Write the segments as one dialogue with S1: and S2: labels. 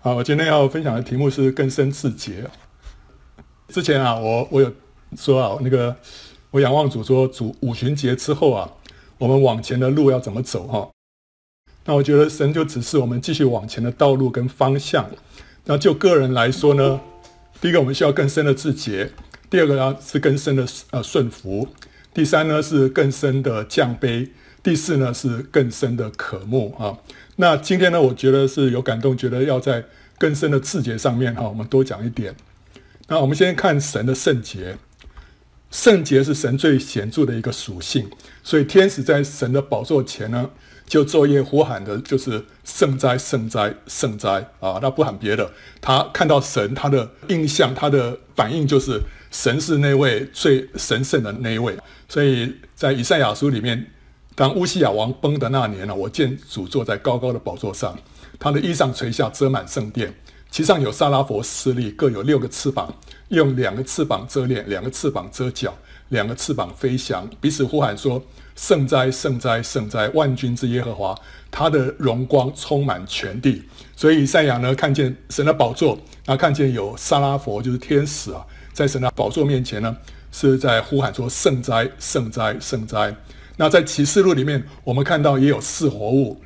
S1: 好，我今天要分享的题目是更深自洁。之前啊，我我有说啊，那个我仰望主说，主五旬节之后啊，我们往前的路要怎么走哈？那我觉得神就指示我们继续往前的道路跟方向。那就个人来说呢，第一个我们需要更深的自洁，第二个呢是更深的呃顺服，第三呢是更深的降卑，第四呢是更深的渴慕啊。那今天呢，我觉得是有感动，觉得要在更深的自洁上面哈，我们多讲一点。那我们先看神的圣洁，圣洁是神最显著的一个属性，所以天使在神的宝座前呢，就昼夜呼喊的就是圣哉，圣哉，圣哉啊！那不喊别的，他看到神，他的印象，他的反应就是神是那位最神圣的那一位。所以在以赛亚书里面。当乌西亚王崩的那年呢，我见主坐在高高的宝座上，他的衣裳垂下，遮满圣殿，其上有沙拉弗侍立，各有六个翅膀，用两个翅膀遮脸，两个翅膀遮脚，两个翅膀飞翔，彼此呼喊说：圣哉，圣哉，圣哉！万军之耶和华，他的荣光充满全地。所以以赛亚呢，看见神的宝座，他看见有沙拉佛，就是天使啊，在神的宝座面前呢，是在呼喊说：圣哉，圣哉，圣哉！那在启示录里面，我们看到也有四活物。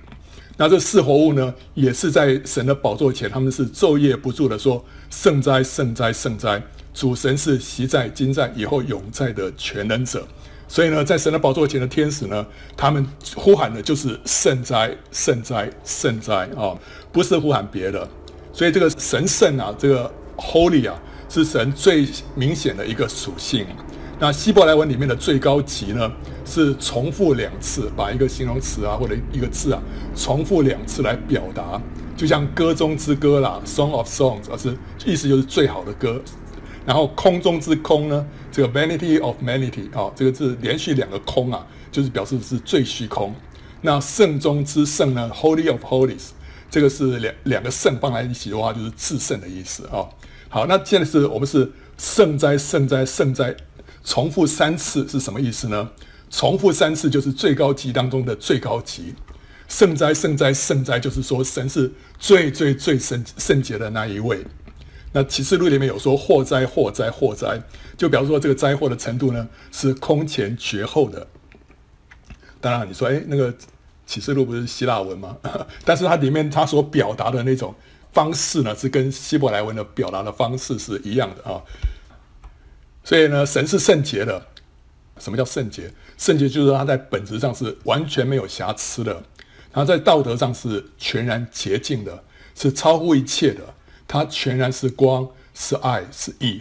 S1: 那这四活物呢，也是在神的宝座前，他们是昼夜不住的说：“圣哉，圣哉，圣哉！主神是昔在、今在、以后永在的全能者。”所以呢，在神的宝座前的天使呢，他们呼喊的就是“圣哉，圣哉，圣哉”啊，不是呼喊别的。所以这个神圣啊，这个 Holy 啊，是神最明显的一个属性。那希伯来文里面的最高级呢，是重复两次，把一个形容词啊或者一个字啊重复两次来表达，就像歌中之歌啦，Song of Songs，而是意思就是最好的歌。然后空中之空呢，这个 Vanity of Vanity 啊，这个字连续两个空啊，就是表示是最虚空。那圣中之圣呢，Holy of Holies，这个是两两个圣放在一起的话，就是至圣的意思啊。好，那现在是我们是圣哉圣哉圣哉。重复三次是什么意思呢？重复三次就是最高级当中的最高级。圣哉，圣哉，圣哉，就是说神是最最最圣圣洁的那一位。那启示录里面有说祸哉，祸哉，祸哉，就表示说这个灾祸的程度呢是空前绝后的。当然你说，哎，那个启示录不是希腊文吗？但是它里面它所表达的那种方式呢，是跟希伯来文的表达的方式是一样的啊。所以呢，神是圣洁的。什么叫圣洁？圣洁就是说他在本质上是完全没有瑕疵的，他在道德上是全然洁净的，是超乎一切的。他全然是光，是爱，是义。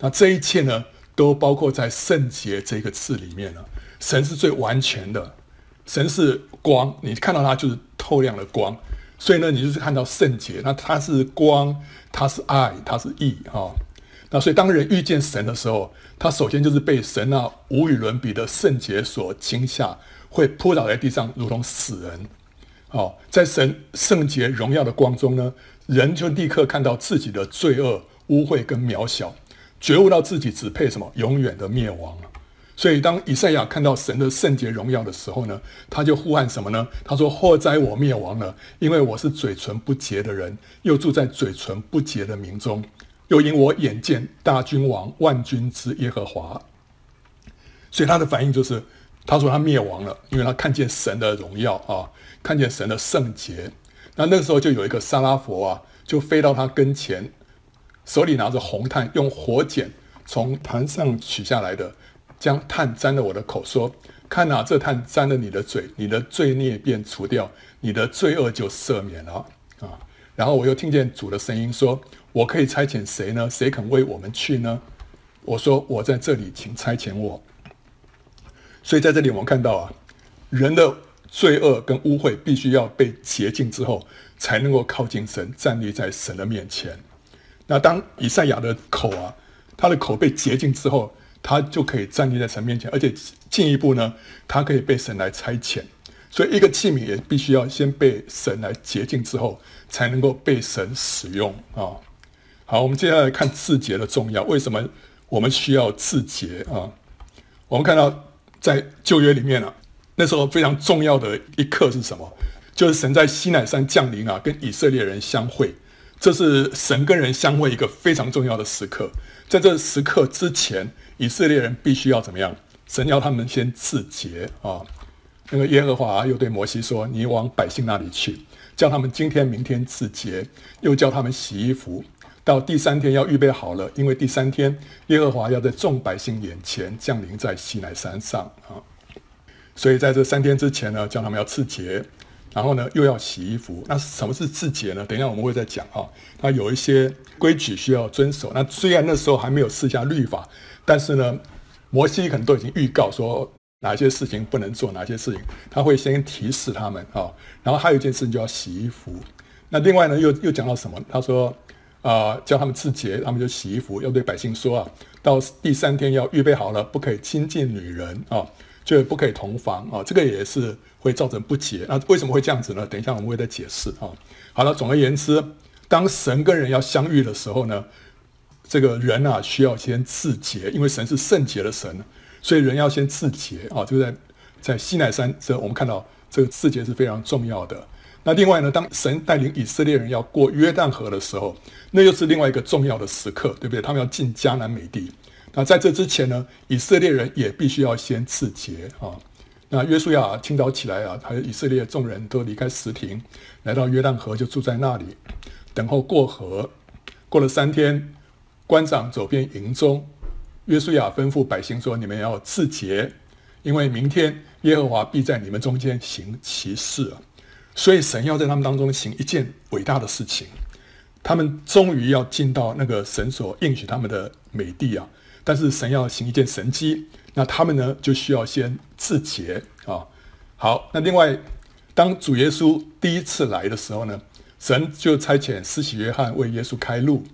S1: 那这一切呢，都包括在“圣洁”这个字里面了。神是最完全的，神是光，你看到它就是透亮的光。所以呢，你就是看到圣洁。那它是光，它是爱，它是义啊。那所以，当人遇见神的时候，他首先就是被神那无与伦比的圣洁所惊吓，会扑倒在地上，如同死人。哦，在神圣洁荣耀的光中呢，人就立刻看到自己的罪恶、污秽跟渺小，觉悟到自己只配什么永远的灭亡。所以，当以赛亚看到神的圣洁荣耀的时候呢，他就呼喊什么呢？他说：“祸哉，我灭亡了，因为我是嘴唇不洁的人，又住在嘴唇不洁的民中。”又因我眼见大君王万军之耶和华，所以他的反应就是，他说他灭亡了，因为他看见神的荣耀啊，看见神的圣洁。那那个时候就有一个撒拉弗啊，就飞到他跟前，手里拿着红炭，用火剪从坛上取下来的，将炭沾了我的口，说：“看哪，这炭沾了你的嘴，你的罪孽便除掉，你的罪恶就赦免了啊。”然后我又听见主的声音说。我可以差遣谁呢？谁肯为我们去呢？我说我在这里，请差遣我。所以在这里我们看到啊，人的罪恶跟污秽必须要被洁净之后，才能够靠近神，站立在神的面前。那当以赛亚的口啊，他的口被洁净之后，他就可以站立在神面前，而且进一步呢，他可以被神来差遣。所以一个器皿也必须要先被神来洁净之后，才能够被神使用啊。好，我们接下来看自洁的重要。为什么我们需要自洁啊？我们看到在旧约里面啊，那时候非常重要的一刻是什么？就是神在西乃山降临啊，跟以色列人相会。这是神跟人相会一个非常重要的时刻。在这时刻之前，以色列人必须要怎么样？神要他们先自洁啊。那个耶和华又对摩西说：“你往百姓那里去，叫他们今天、明天自洁，又叫他们洗衣服。到第三天要预备好了，因为第三天耶和华要在众百姓眼前降临在西乃山上啊。所以在这三天之前呢，叫他们要自洁，然后呢又要洗衣服。那什么是自洁呢？等一下我们会再讲啊。他有一些规矩需要遵守。那虽然那时候还没有赐下律法，但是呢，摩西可能都已经预告说。”哪些事情不能做？哪些事情他会先提示他们啊？然后还有一件事情就要洗衣服。那另外呢，又又讲到什么？他说啊、叫他们自洁，他们就洗衣服，要对百姓说啊，到第三天要预备好了，不可以亲近女人啊，就不可以同房啊。这个也是会造成不洁。那为什么会这样子呢？等一下我们会再解释啊。好了，总而言之，当神跟人要相遇的时候呢，这个人啊需要先自洁，因为神是圣洁的神。所以人要先自洁啊，就在在西奈山，这我们看到这个自洁是非常重要的。那另外呢，当神带领以色列人要过约旦河的时候，那又是另外一个重要的时刻，对不对？他们要进迦南美地。那在这之前呢，以色列人也必须要先自洁啊。那约书亚清早起来啊，还有以色列众人都离开石亭，来到约旦河，就住在那里，等候过河。过了三天，官长走遍营中。约书亚吩咐百姓说：“你们要自洁，因为明天耶和华必在你们中间行奇事。所以神要在他们当中行一件伟大的事情。他们终于要进到那个神所应许他们的美地啊！但是神要行一件神迹，那他们呢就需要先自洁啊。好，那另外，当主耶稣第一次来的时候呢，神就差遣施洗约翰为耶稣开路。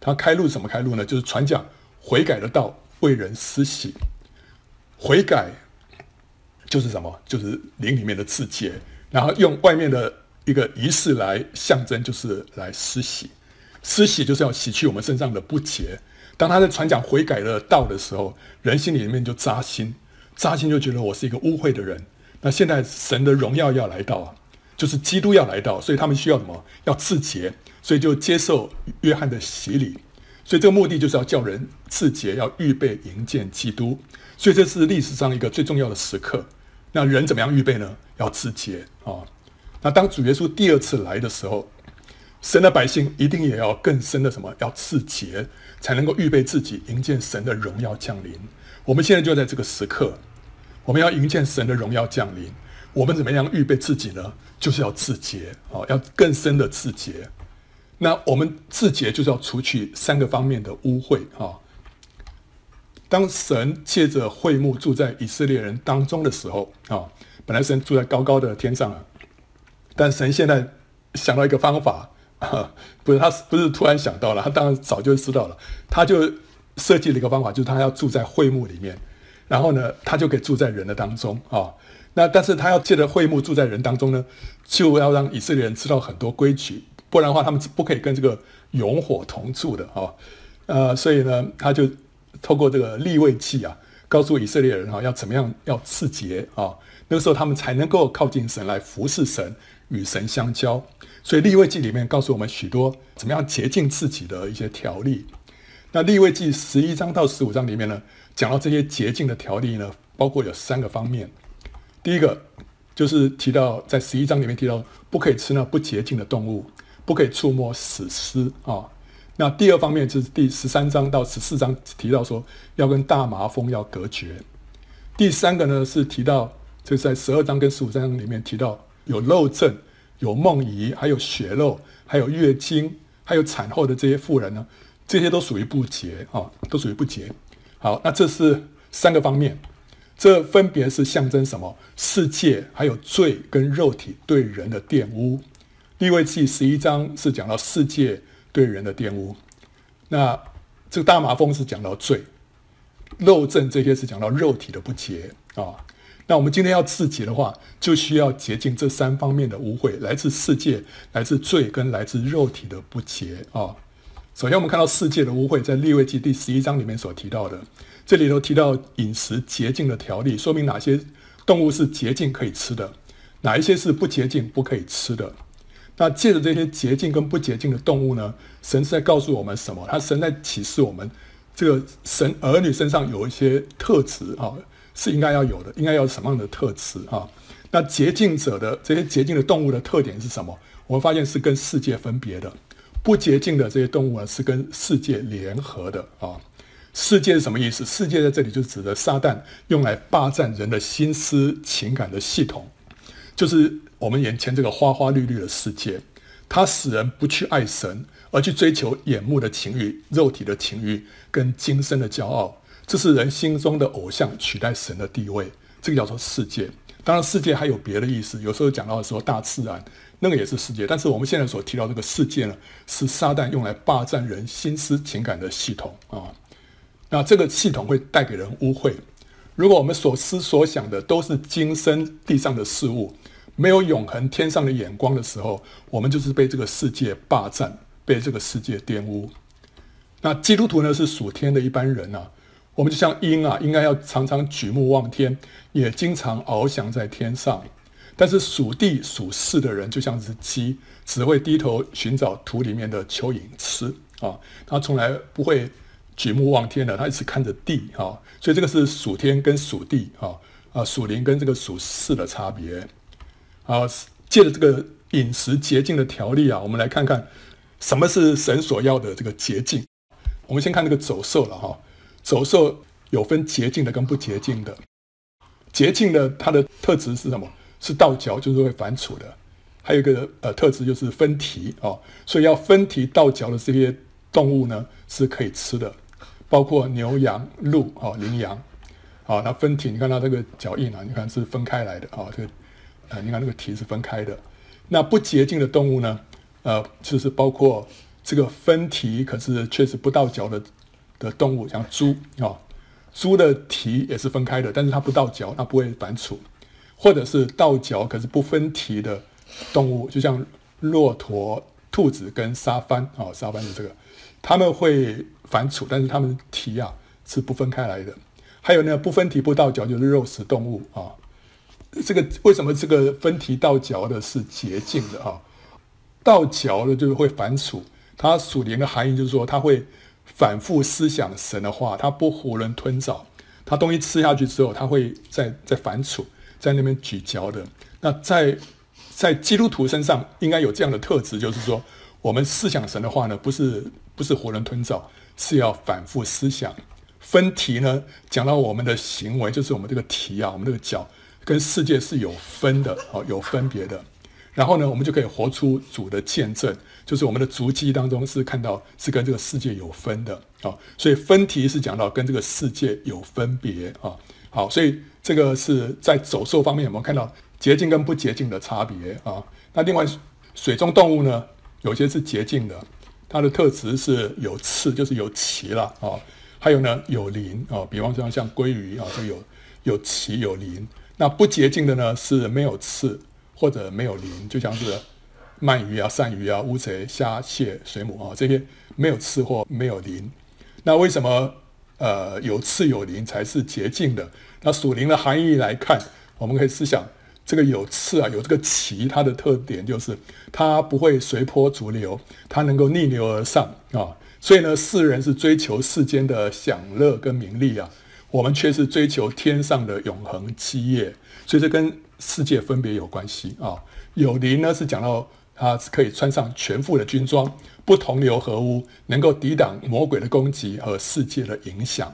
S1: 他开路怎么开路呢？就是传讲悔改的道。”为人施洗，悔改就是什么？就是灵里面的自洁，然后用外面的一个仪式来象征，就是来施洗。施洗就是要洗去我们身上的不洁。当他在传讲悔改的道的时候，人心里面就扎心，扎心就觉得我是一个污秽的人。那现在神的荣耀要来到啊，就是基督要来到，所以他们需要什么？要自洁，所以就接受约翰的洗礼。所以这个目的就是要叫人自洁，要预备迎见基督。所以这是历史上一个最重要的时刻。那人怎么样预备呢？要自洁啊、那当主耶稣第二次来的时候，神的百姓一定也要更深的什么？要自洁，才能够预备自己迎接神的荣耀降临。我们现在就在这个时刻，我们要迎接神的荣耀降临。我们怎么样预备自己呢？就是要自洁啊、要更深的自洁。那我们自洁就是要除去三个方面的污秽啊。当神借着会幕住在以色列人当中的时候啊，本来神住在高高的天上啊，但神现在想到一个方法，不是他不是突然想到了，他当然早就知道了，他就设计了一个方法，就是他要住在会幕里面，然后呢，他就可以住在人的当中啊。那但是他要借着会幕住在人当中呢，就要让以色列人知道很多规矩。不然的话，他们不可以跟这个永火同住的啊，呃，所以呢，他就透过这个立位记啊，告诉以色列人啊，要怎么样要自洁啊，那个时候他们才能够靠近神来服侍神，与神相交。所以立位记里面告诉我们许多怎么样洁净自己的一些条例。那立位记十一章到十五章里面呢，讲到这些洁净的条例呢，包括有三个方面。第一个就是提到在十一章里面提到，不可以吃那不洁净的动物。不可以触摸死尸啊！那第二方面就是第十三章到十四章提到说要跟大麻风要隔绝。第三个呢是提到，就是在十二章跟十五章里面提到有漏症、有梦遗、还有血漏、还有月经、还有产后的这些妇人呢，这些都属于不洁啊，都属于不洁。好，那这是三个方面，这分别是象征什么？世界还有罪跟肉体对人的玷污。立位记十一章是讲到世界对人的玷污，那这个大麻风是讲到罪，肉症这些是讲到肉体的不洁啊。那我们今天要自洁的话，就需要洁净这三方面的污秽，来自世界、来自罪跟来自肉体的不洁啊。首先，我们看到世界的污秽，在利未记第十一章里面所提到的，这里头提到饮食洁净的条例，说明哪些动物是洁净可以吃的，哪一些是不洁净不可以吃的。那借着这些洁净跟不洁净的动物呢，神是在告诉我们什么？他神在启示我们，这个神儿女身上有一些特质啊，是应该要有的，应该要什么样的特质啊？那洁净者的这些洁净的动物的特点是什么？我们发现是跟世界分别的，不洁净的这些动物呢，是跟世界联合的啊。世界是什么意思？世界在这里就指的撒旦用来霸占人的心思情感的系统，就是我们眼前这个花花绿绿的世界，它使人不去爱神，而去追求眼目的情欲、肉体的情欲跟今生的骄傲，这是人心中的偶像取代神的地位，这个叫做世界。当然，世界还有别的意思，有时候讲到的时候，大自然那个也是世界，但是我们现在所提到这个世界呢，是撒旦用来霸占人心思情感的系统啊。那这个系统会带给人污秽。如果我们所思所想的都是今生地上的事物，没有永恒天上的眼光的时候，我们就是被这个世界霸占，被这个世界玷污。那基督徒呢，是属天的一般人啊，我们就像鹰啊，应该要常常举目望天，也经常翱翔在天上。但是属地属世的人，就像是鸡，只会低头寻找土里面的蚯蚓吃啊，他从来不会。举目望天的，他一直看着地哈，所以这个是属天跟属地啊啊属灵跟这个属世的差别啊。借着这个饮食洁净的条例啊，我们来看看什么是神所要的这个洁净。我们先看这个走兽了哈，走兽有分洁净的跟不洁净的。洁净的它的特质是什么？是倒嚼，就是会反刍的。还有一个呃特质就是分蹄啊，所以要分蹄倒嚼的这些动物呢是可以吃的。包括牛羊鹿啊，羚羊，啊，那分蹄，你看它这个脚印啊，你看是分开来的啊，这个，呃，你看那个蹄是分开的。那不洁净的动物呢，呃，就是包括这个分蹄，可是确实不倒脚的的动物，像猪啊，猪的蹄也是分开的，但是它不倒脚，它不会反刍，或者是倒脚可是不分蹄的动物，就像骆驼、兔子跟沙番啊，沙番的这个。他们会反刍，但是他们蹄啊是不分开来的。还有呢，不分蹄不倒脚就是肉食动物啊。这个为什么这个分蹄倒嚼的是洁净的啊？到嚼的就是会反刍，它属灵的含义就是说，它会反复思想神的话，它不囫囵吞枣。它东西吃下去之后，它会在在反刍，在那边咀嚼的。那在在基督徒身上应该有这样的特质，就是说，我们思想神的话呢，不是。不是囫囵吞枣，是要反复思想。分蹄呢，讲到我们的行为，就是我们这个蹄啊，我们这个脚跟世界是有分的，哦，有分别的。然后呢，我们就可以活出主的见证，就是我们的足迹当中是看到是跟这个世界有分的啊。所以分题是讲到跟这个世界有分别啊。好，所以这个是在走兽方面有没有看到洁净跟不洁净的差别啊？那另外水中动物呢，有些是洁净的。它的特质是有刺，就是有鳍了啊。还有呢，有鳞啊，比方说像鲑鱼啊，就有有鳍有鳞。那不洁净的呢，是没有刺或者没有鳞，就像是鳗鱼啊、鳝鱼啊、乌贼、虾、蟹、水母啊这些没有刺或没有鳞。那为什么呃有刺有鳞才是洁净的？那属灵的含义来看，我们可以思想。这个有刺啊，有这个鳍，它的特点就是它不会随波逐流，它能够逆流而上啊。所以呢，世人是追求世间的享乐跟名利啊，我们却是追求天上的永恒基业。所以这跟世界分别有关系啊。有灵呢是讲到它可以穿上全副的军装，不同流合污，能够抵挡魔鬼的攻击和世界的影响。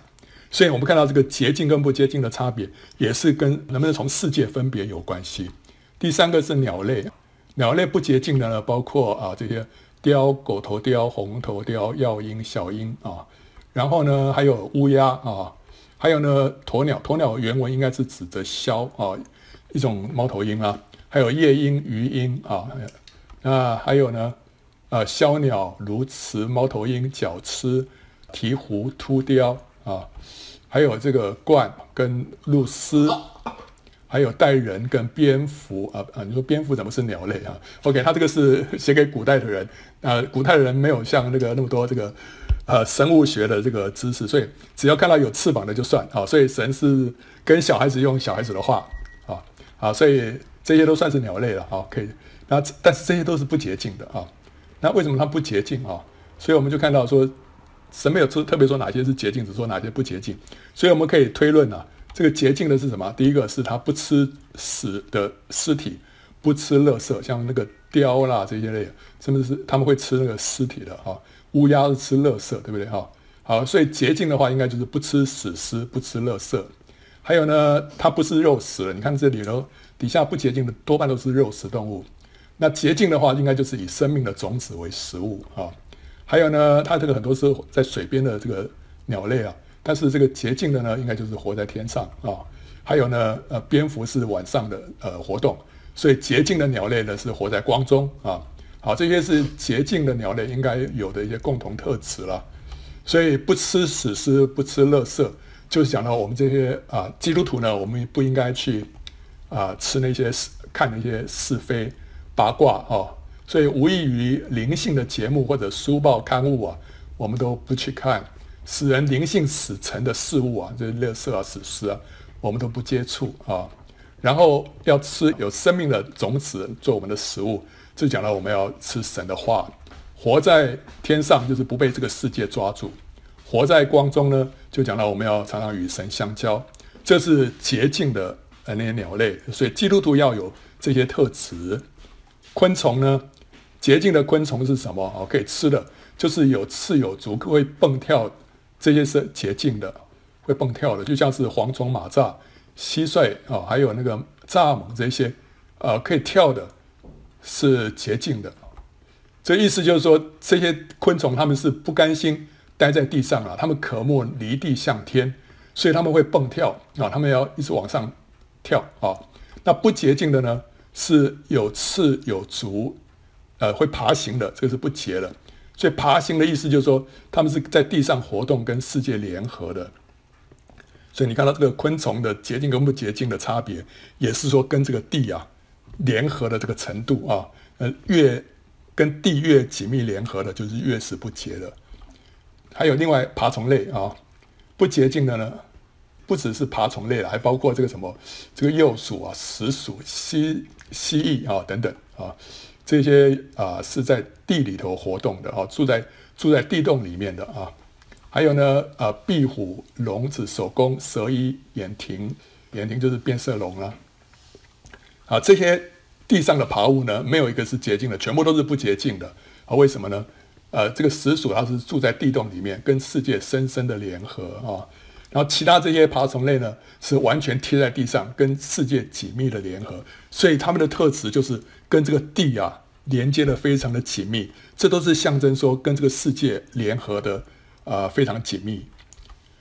S1: 所以我们看到这个洁净跟不洁净的差别，也是跟能不能从世界分别有关系。第三个是鸟类，鸟类不洁净的呢，包括啊这些雕、狗头雕、红头雕、鷂莺、小鹰啊，然后呢还有乌鸦啊，还有呢鸵鸟，鸵鸟原文应该是指的枭啊，一种猫头鹰啊，还有夜莺、鱼鹰啊，那还有呢呃枭鸟、鸬鹚、猫头鹰、角鴟、鵜鹕、秃雕。啊，还有这个鸛跟鹭鸶，还有带人跟蝙蝠啊啊！你说蝙蝠怎么是鸟类啊？OK，他这个是写给古代的人啊，古代的人没有像那个那么多这个呃生物学的这个知识，所以只要看到有翅膀的就算啊。所以神是跟小孩子用小孩子的话啊啊，所以这些都算是鸟类了啊，可以那但是这些都是不洁净的啊。那为什么它不洁净啊？所以我们就看到说，神没有说特别说哪些是洁净，只说哪些不洁净。所以我们可以推论啊，这个洁净的是什么？第一个是它不吃死的尸体，不吃垃圾，像那个雕啦这些类，甚至是他们会吃那个尸体的啊。乌鸦是吃垃圾，对不对哈？好，所以洁净的话，应该就是不吃死尸，不吃垃圾。还有呢，它不是肉食了。你看这里头底下不洁净的多半都是肉食动物。那洁净的话，应该就是以生命的种子为食物啊。还有呢，它这个很多是在水边的这个鸟类啊，但是这个洁净的呢，应该就是活在天上啊。还有呢，呃，蝙蝠是晚上的呃活动，所以洁净的鸟类呢是活在光中啊。好，这些是洁净的鸟类应该有的一些共同特质了。所以不吃死尸，不吃垃圾，就是讲到我们这些啊基督徒呢，我们不应该去啊吃那些看那些是非八卦啊。所以无异于灵性的节目或者书报刊物啊，我们都不去看，使人灵性死沉的事物啊，就是垃圾啊、死尸啊，我们都不接触啊。然后要吃有生命的种子做我们的食物，就讲到我们要吃神的话。活在天上就是不被这个世界抓住，活在光中呢，就讲到我们要常常与神相交，这是洁净的呃那些鸟类，所以基督徒要有这些特质。昆虫呢，洁净的昆虫是什么？哦，可以吃的，就是有翅有足会蹦跳，这些是洁净的，会蹦跳的，就像是蝗虫、蚂蚱、蟋蟀啊，还有那个蚱蜢这些，呃，可以跳的，是洁净的。这意思就是说，这些昆虫它们是不甘心待在地上啊，它们渴慕离地向天，所以它们会蹦跳啊，它们要一直往上跳啊。那不洁净的呢，是有翅有足，呃，会爬行的，这个是不洁的。所以爬行的意思就是说，它们是在地上活动，跟世界联合的。所以你看到这个昆虫的洁净跟不洁净的差别，也是说跟这个地啊联合的这个程度啊，呃，越。跟地越紧密联合的，就是越是不洁的。还有另外爬虫类啊，不洁净的呢，不只是爬虫类了，还包括这个什么，这个鼬鼠啊、石鼠、蜥蜥蜴啊等等啊，这些啊是在地里头活动的啊，住在住在地洞里面的啊。还有呢，啊，壁虎、龙子、守宫、蛇衣、眼蜓，眼蜓就是变色龙了啊，啊这些。地上的爬物呢，没有一个是洁净的，全部都是不洁净的啊？为什么呢？呃，这个石鼠它是住在地洞里面，跟世界深深的联合啊。然后其他这些爬虫类呢，是完全贴在地上，跟世界紧密的联合，所以它们的特质就是跟这个地啊连接的非常的紧密。这都是象征说跟这个世界联合的、呃，非常紧密。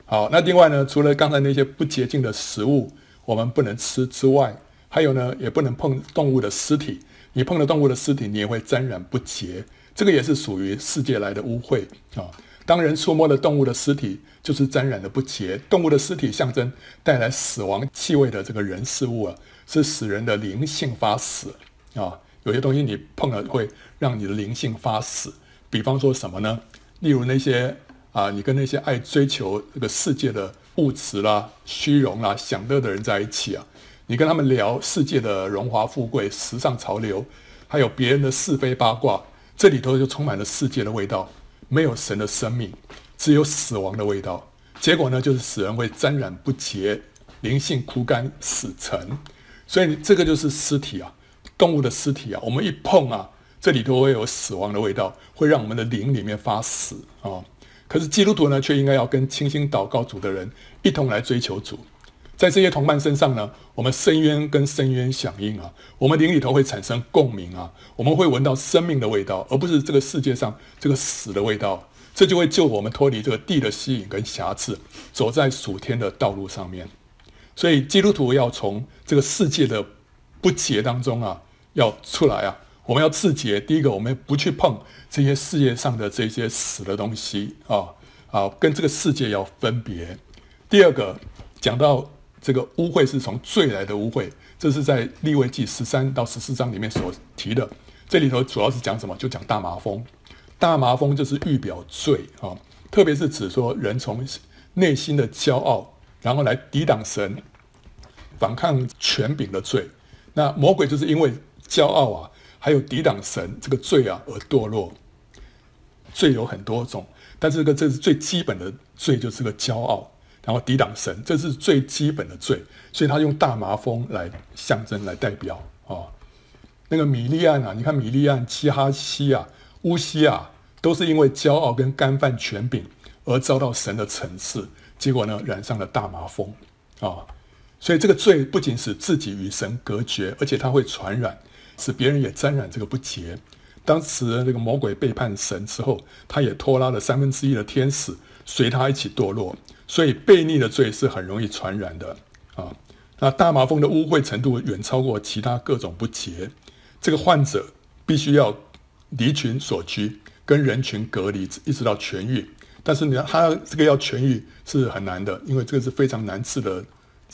S1: 好，那另外呢，除了刚才那些不洁净的食物我们不能吃之外，还有呢，也不能碰动物的尸体。你碰了动物的尸体，你也会沾染不洁。这个也是属于世界来的污秽啊。当人触摸了动物的尸体，就是沾染的不洁。动物的尸体象征带来死亡气味的这个人事物啊，是使人的灵性发死啊。有些东西你碰了会让你的灵性发死。比方说什么呢？例如那些啊，你跟那些爱追求这个世界的物质啦、虚荣啦、享乐的人在一起啊。你跟他们聊世界的荣华富贵、时尚潮流，还有别人的是非八卦，这里头就充满了世界的味道，没有神的生命，只有死亡的味道。结果呢，就是死人会沾染不洁，灵性枯干死沉。所以这个就是尸体啊，动物的尸体啊，我们一碰啊，这里头会有死亡的味道，会让我们的灵里面发死啊。可是基督徒呢，却应该要跟清心祷告主的人一同来追求主。在这些同伴身上呢，我们深渊跟深渊响应啊，我们灵里头会产生共鸣啊，我们会闻到生命的味道，而不是这个世界上这个死的味道。这就会救我们脱离这个地的吸引跟瑕疵，走在属天的道路上面。所以基督徒要从这个世界的不洁当中啊，要出来啊，我们要自洁。第一个，我们不去碰这些世界上的这些死的东西啊啊，跟这个世界要分别。第二个，讲到。这个污秽是从罪来的污秽，这是在利未记十三到十四章里面所提的。这里头主要是讲什么？就讲大麻风。大麻风就是预表罪啊，特别是指说人从内心的骄傲，然后来抵挡神、反抗权柄的罪。那魔鬼就是因为骄傲啊，还有抵挡神这个罪啊而堕落。罪有很多种，但是这个这是最基本的罪，就是个骄傲，然后抵挡神，这是最基本的罪。所以他用大麻风来象征来代表啊、那个米利暗啊，你看米利暗、基哈西啊、乌西啊，都是因为骄傲跟干犯权柄而遭到神的惩治，结果呢染上了大麻风啊、所以这个罪不仅使自己与神隔绝，而且它会传染，使别人也沾染这个不洁。当时那个魔鬼背叛神之后，他也拖拉了三分之一的天使随他一起堕落。所以悖逆的罪是很容易传染的啊。那大麻风的污秽程度远超过其他各种不洁，这个患者必须要离群索居，跟人群隔离，一直到痊愈。但是你他这个要痊愈是很难的，因为这个是非常难治的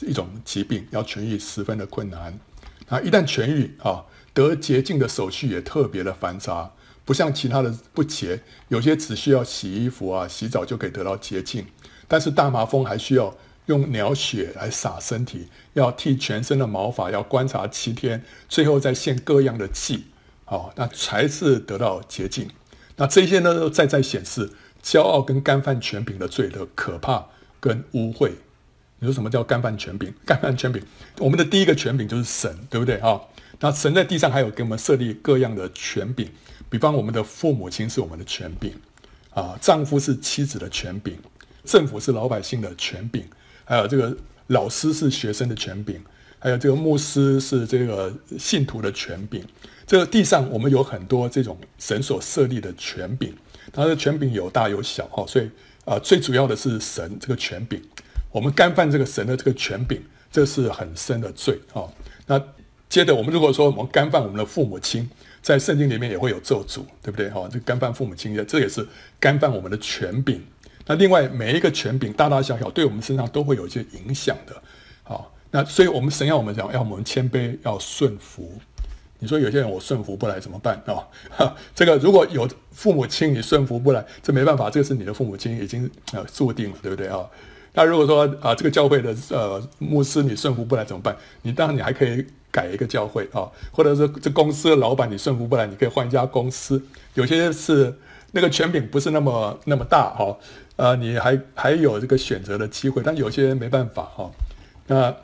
S1: 一种疾病，要痊愈十分的困难。啊，一旦痊愈啊。得洁净的手续也特别的繁杂，不像其他的不洁，有些只需要洗衣服啊、洗澡就可以得到洁净，但是大麻风还需要用鸟血来洒身体，要剃全身的毛发，要观察七天，最后再献各样的祭，好，那才是得到洁净。那这些呢，都再再显示骄傲跟干犯权柄的罪的可怕跟污秽。你说什么叫干犯权柄？干犯权柄，我们的第一个权柄就是神，对不对啊？那神在地上还有给我们设立各样的权柄，比方我们的父母亲是我们的权柄，啊，丈夫是妻子的权柄，政府是老百姓的权柄，还有这个老师是学生的权柄，还有这个牧师是这个信徒的权柄。这个地上我们有很多这种神所设立的权柄，它的权柄有大有小哈，所以啊，最主要的是神这个权柄，我们干犯这个神的这个权柄，这是很深的罪啊，那。接着，我们如果说我们干犯我们的父母亲，在圣经里面也会有咒诅，对不对？哈，这干犯父母亲，这也是干犯我们的权柄。那另外每一个权柄，大大小小，对我们身上都会有一些影响的。好，那所以我们神要我们讲，要我们谦卑，要顺服。你说有些人我顺服不来怎么办啊？哈，这个如果有父母亲你顺服不来，这没办法，这个是你的父母亲已经呃注定了，对不对啊？那如果说啊，这个教会的呃牧师你顺服不来怎么办？你当然你还可以。改一个教会啊，或者是这公司的老板你顺服不来，你可以换一家公司。有些是那个权柄不是那么那么大哈，呃，你还还有这个选择的机会，但有些人没办法哈。那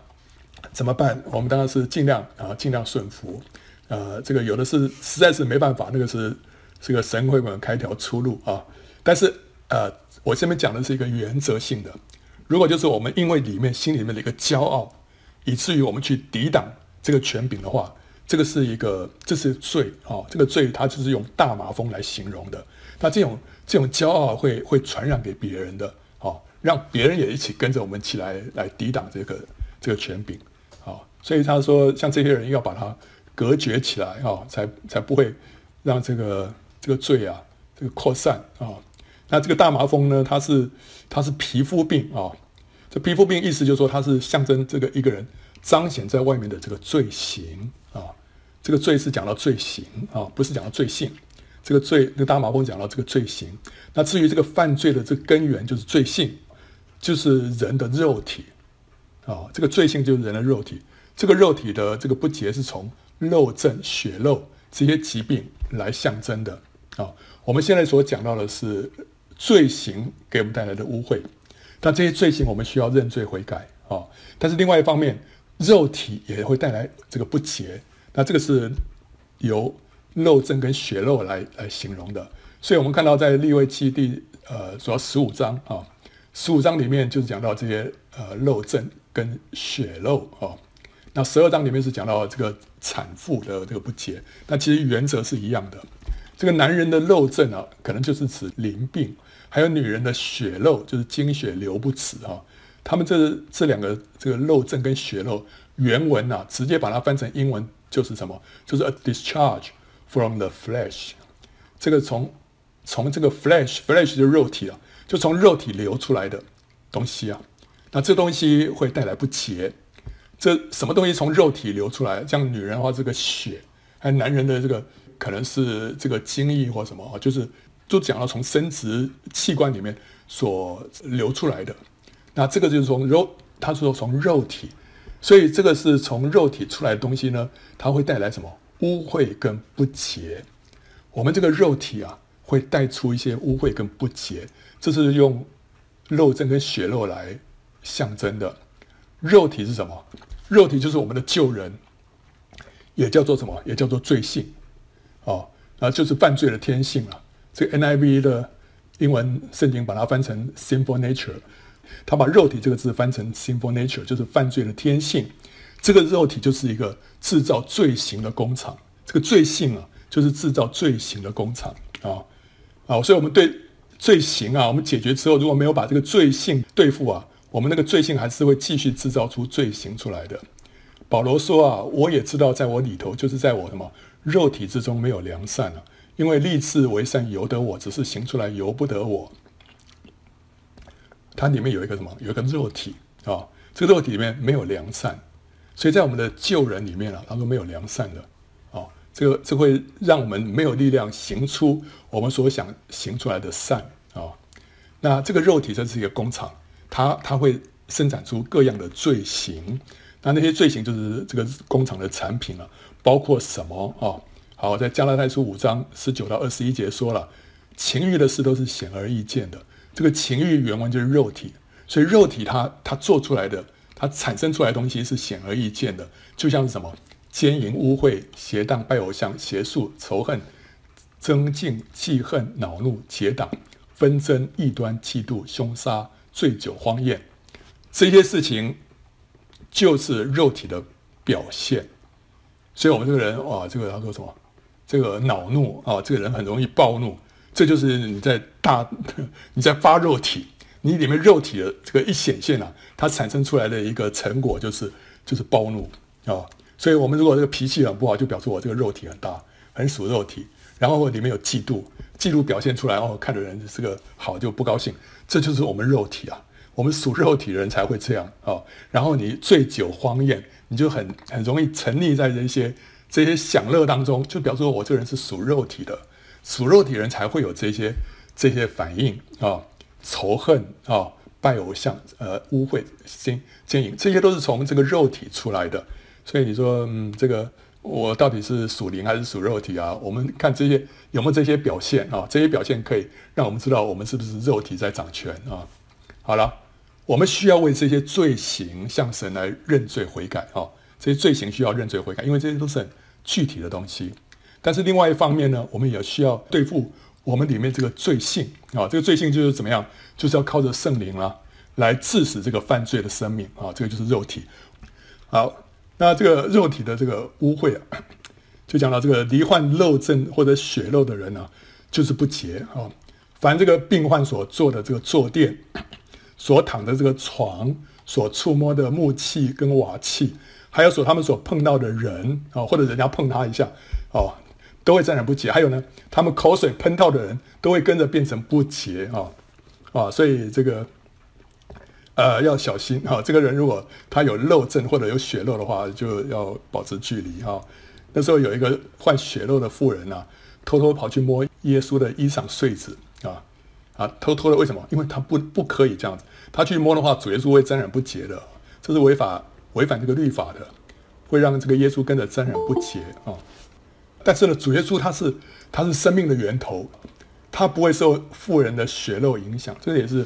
S1: 怎么办？我们当然是尽量啊，尽量顺服。呃，这个有的是实在是没办法，那个是这个神会给我们开条出路啊。但是呃，我这边讲的是一个原则性的。如果就是我们因为里面心里面的一个骄傲，以至于我们去抵挡。这个权柄的话，这个是一个，这是罪啊、哦！这个罪，它就是用大麻风来形容的。那这种这种骄傲会会传染给别人的，好、让别人也一起跟着我们起来来抵挡这个这个权柄，好、所以他说，像这些人要把它隔绝起来啊、才才不会让这个这个罪啊这个扩散啊、那这个大麻风呢，它是它是皮肤病啊、这皮肤病意思就是说，它是象征这个一个人。彰显在外面的这个罪行啊，这个罪是讲到罪行啊，不是讲到罪性。这个罪，那个大麻风讲到这个罪行。那至于这个犯罪的这个根源，就是罪性，就是人的肉体啊。这个罪性就是人的肉体。这个肉体的这个不洁是从肉症、血肉这些疾病来象征的啊。我们现在所讲到的是罪行给我们带来的污秽，但这些罪行我们需要认罪悔改啊。但是另外一方面，肉体也会带来这个不洁，那这个是由肉症跟血漏来来形容的。所以我们看到在利未记第呃主要十五章啊，十五章里面就是讲到这些呃肉症跟血漏啊。那十二章里面是讲到这个产妇的这个不洁，那其实原则是一样的。这个男人的肉症啊，可能就是指淋病，还有女人的血漏就是经血流不止哈。他们这这两个这个漏症跟血漏原文啊，直接把它翻成英文就是什么？就是 a discharge from the flesh。这个从从这个 flesh，flesh 就是肉体啊，就从肉体流出来的东西啊。那这东西会带来不洁。这什么东西从肉体流出来？像女人的话，这个血；还男人的这个可能是这个精液或什么啊，就是都讲到从生殖器官里面所流出来的。那这个就是从肉，他说从肉体，所以这个是从肉体出来的东西呢，它会带来什么污秽跟不洁。我们这个肉体啊，会带出一些污秽跟不洁，这是用肉身跟血肉来象征的。肉体是什么？肉体就是我们的旧人，也叫做什么？也叫做罪性，哦，啊，就是犯罪的天性啊。这个 NIV 的英文圣经把它翻成 sinful nature，他把肉体这个字翻成 sinful nature，就是犯罪的天性。这个肉体就是一个制造罪行的工厂，这个罪性啊，就是制造罪行的工厂啊啊！所以我们对罪行啊，我们解决之后，如果没有把这个罪性对付啊，我们那个罪性还是会继续制造出罪行出来的。保罗说啊，我也知道，在我里头，就是在我什么肉体之中没有良善啊，因为立志为善由得我，只是行出来由不得我。它里面有一个什么？有一个肉体啊，这个肉体里面没有良善。所以在我们的旧人里面啊，他说没有良善的，啊，这个这会让我们没有力量行出我们所想行出来的善啊。那这个肉体这是一个工厂，它它会生产出各样的罪行。那那些罪行就是这个工厂的产品了，包括什么啊？好，在加拉太书五章十九到二十一节说了，情欲的事都是显而易见的。这个情欲原文就是肉体，所以肉体它它做出来的。它产生出来的东西是显而易见的，就像是什么奸淫、污秽、邪荡、拜偶像、邪术、仇恨、争竞、记恨、恼怒、结党、纷争、异端、嫉妒、凶杀、醉酒、荒宴，这些事情就是肉体的表现。所以，我们这个人哇，这个他说什么？这个恼怒啊，这个人很容易暴怒，这就是你在大 你在发肉体。你里面肉体的这个一显现啊，它产生出来的一个成果就是就是暴怒啊、所以，我们如果这个脾气很不好，就表示我这个肉体很大，很属肉体。然后里面有嫉妒，嫉妒表现出来哦，看的人这个好就不高兴，这就是我们肉体啊。我们属肉体的人才会这样啊、然后你醉酒荒宴，你就很很容易沉溺在这些这些享乐当中，就表示我这个人是属肉体的，属肉体人才会有这些这些反应啊。仇恨啊、拜偶像，呃，污秽、奸奸淫，这些都是从这个肉体出来的。所以你说，嗯，这个我到底是属灵还是属肉体啊？我们看这些有没有这些表现啊、这些表现可以让我们知道我们是不是肉体在掌权啊、好了，我们需要为这些罪行向神来认罪悔改啊、这些罪行需要认罪悔改，因为这些都是很具体的东西。但是另外一方面呢，我们也需要对付。我们里面这个罪性啊，这个罪性就是怎么样？就是要靠着圣灵啊，来致死这个犯罪的生命啊，这个就是肉体。好，那这个肉体的这个污秽啊，就讲到这个罹患肉症或者血肉的人啊，就是不洁啊。凡这个病患所坐的这个坐垫，所躺的这个床，所触摸的木器跟瓦器，还有所他们所碰到的人啊，或者人家碰他一下哦。都会沾染不洁，还有呢，他们口水喷到的人都会跟着变成不洁啊啊！所以这个呃要小心啊！这个人如果他有肉症或者有血肉的话，就要保持距离哈。那时候有一个患血肉的妇人呐、偷偷跑去摸耶稣的衣裳穗子啊啊！偷偷的为什么？因为他不不可以这样子，他去摸的话，主耶稣会沾染不洁的，这是违法违反这个律法的，会让这个耶稣跟着沾染不洁啊。但是呢，主耶稣他是他是生命的源头，他不会受富人的血肉影响，这也是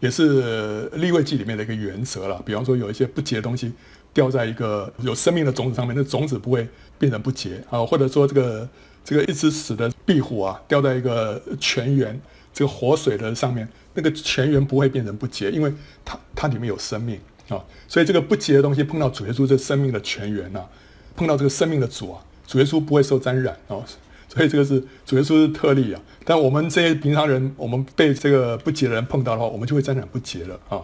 S1: 也是立位记里面的一个原则了。比方说有一些不洁的东西掉在一个有生命的种子上面，那种子不会变成不洁啊。或者说这个这个一只死的壁虎啊，掉在一个泉源这个活水的上面，那个泉源不会变成不洁，因为它它里面有生命啊。所以这个不洁的东西碰到主耶稣这生命的泉源呐、啊，碰到这个生命的主啊。主耶稣不会受沾染哦，所以这个是主耶稣是特例啊。但我们这些平常人，我们被这个不洁的人碰到的话，我们就会沾染不洁了啊。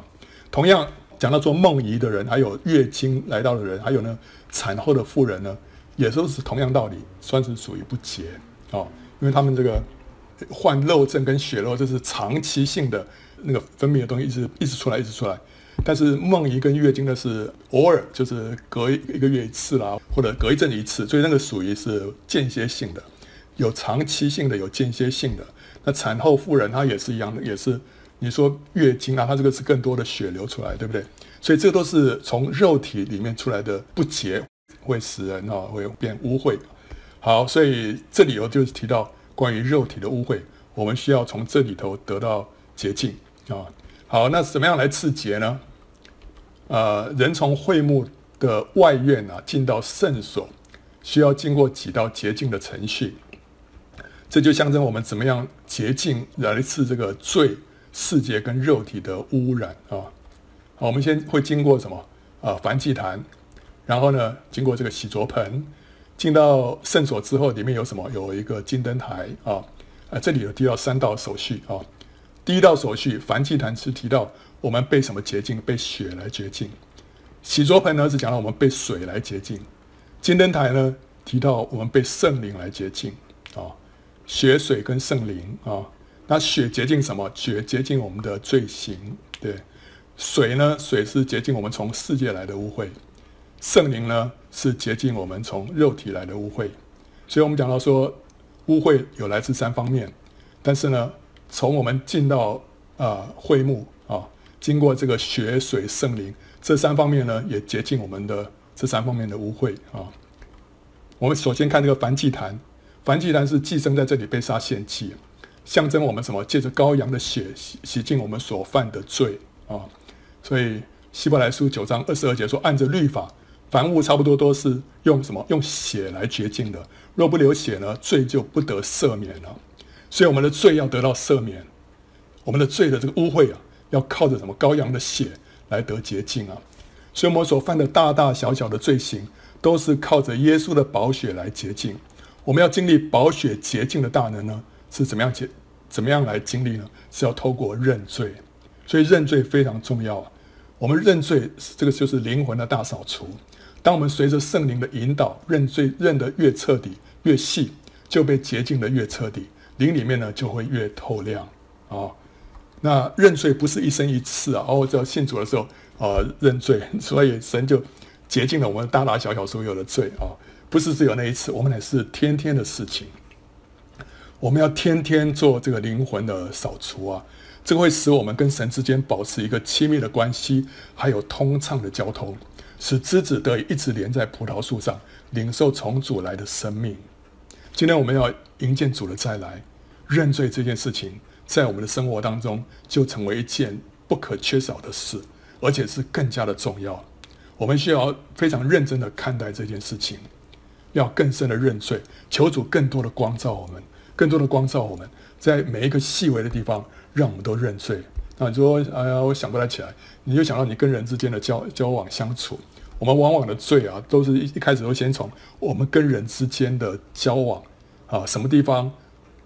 S1: 同样讲到做梦遗的人，还有月经来到的人，还有呢产后的妇人呢，也都是同样道理，算是属于不洁啊。因为他们这个患肉症跟血肉，这是长期性的那个分泌的东西，一直一直出来，一直出来。但是梦遗跟月经呢，是偶尔，就是隔一个月一次啦，或者隔一阵一次，所以那个属于是间歇性的，有长期性的，有间歇性的。那产后妇人她也是一样的，也是你说月经啊，她这个是更多的血流出来，对不对？所以这都是从肉体里面出来的不洁，会使人啊会变污秽。好，所以这里头就是提到关于肉体的污秽，我们需要从这里头得到洁净啊。好，那怎么样来刺洁呢？呃，人从会幕的外院啊进到圣所，需要经过几道洁净的程序。这就象征我们怎么样洁净来自这个罪、世界跟肉体的污染啊。好，我们先会经过什么啊？燔祭坛，然后呢，经过这个洗濯盆，进到圣所之后，里面有什么？有一个金灯台啊。啊，这里有提到三道手续啊。第一道手续，燔祭坛是提到我们被什么洁净？被血来洁净。洗濯盆呢是讲到我们被水来洁净。金灯台呢提到我们被圣灵来洁净啊。血水跟圣灵啊，那血洁净什么？血洁净我们的罪行。对，水呢？水是洁净我们从世界来的污秽。圣灵呢？是洁净我们从肉体来的污秽。所以我们讲到说，污秽有来自三方面。但是呢，从我们进到啊、呃、会幕，经过这个血水圣灵这三方面呢，也洁净我们的这三方面的污秽啊。我们首先看这个燔祭坛。燔祭坛是祭牲在这里被杀献祭，象征我们什么？借着羔羊的血洗洗净我们所犯的罪啊！所以希伯来书九章二十二节说，按着律法，凡物差不多都是用什么？用血来洁净的。若不流血呢，罪就不得赦免了。所以我们的罪要得到赦免，我们的罪的这个污秽啊，要靠着什么？羔羊的血来得洁净啊！所以我们所犯的大大小小的罪行，都是靠着耶稣的宝血来洁净。我们要经历宝血洁净的大能呢，是怎么样洁？怎么样来经历呢？是要透过认罪，所以认罪非常重要啊。我们认罪，这个就是灵魂的大扫除。当我们随着圣灵的引导，认罪认得越彻底、越细，就被洁净得越彻底，灵里面呢就会越透亮啊、那认罪不是一生一次啊，哦，叫信主的时候啊、认罪，所以神就洁净了我们大大小小所有的罪啊。不是只有那一次，我们乃是天天的事情。我们要天天做这个灵魂的扫除啊，这个会使我们跟神之间保持一个亲密的关系，还有通畅的交通，使枝子得以一直连在葡萄树上，领受从主来的生命。今天我们要迎接主的再来，认罪这件事情，在我们的生活当中就成为一件不可缺少的事，而且是更加的重要。我们需要非常认真的看待这件事情。要更深的认罪，求主更多的光照我们，更多的光照我们，在每一个细微的地方，让我们都认罪。那你说，哎呀，我想不太起来，你就想到你跟人之间的交交往相处，我们往往的罪啊，都是一一开始都先从我们跟人之间的交往啊，什么地方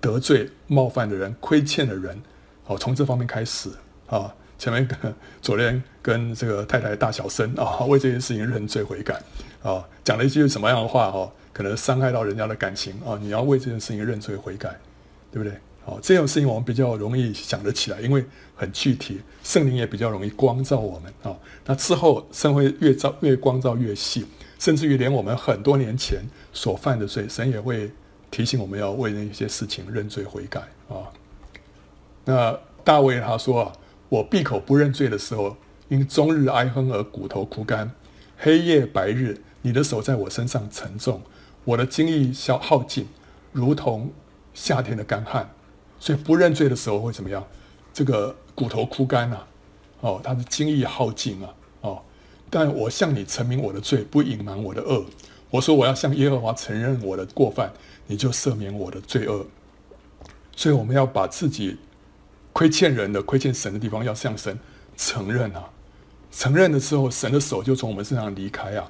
S1: 得罪、冒犯的人、亏欠的人，哦，从这方面开始啊。前面跟昨天跟这个太太大小声啊，为这件事情认罪悔改啊，讲了一句什么样的话哈，可能伤害到人家的感情啊，你要为这件事情认罪悔改，对不对？好，这种事情我们比较容易想得起来，因为很具体，圣灵也比较容易光照我们啊。那之后神会越照越光照越细，甚至于连我们很多年前所犯的罪，神也会提醒我们要为那些事情认罪悔改啊。那大卫他说啊。我闭口不认罪的时候，因终日哀哼而骨头枯干，黑夜白日，你的手在我身上沉重，我的精液消耗尽，如同夏天的干旱。所以不认罪的时候会怎么样？这个骨头枯干啊，哦，他的精液耗尽啊，哦。但我向你陈明我的罪，不隐瞒我的恶。我说我要向耶和华承认我的过犯，你就赦免我的罪恶。所以我们要把自己。亏欠人的、亏欠神的地方，要向神承认啊！承认的时候，神的手就从我们身上离开啊！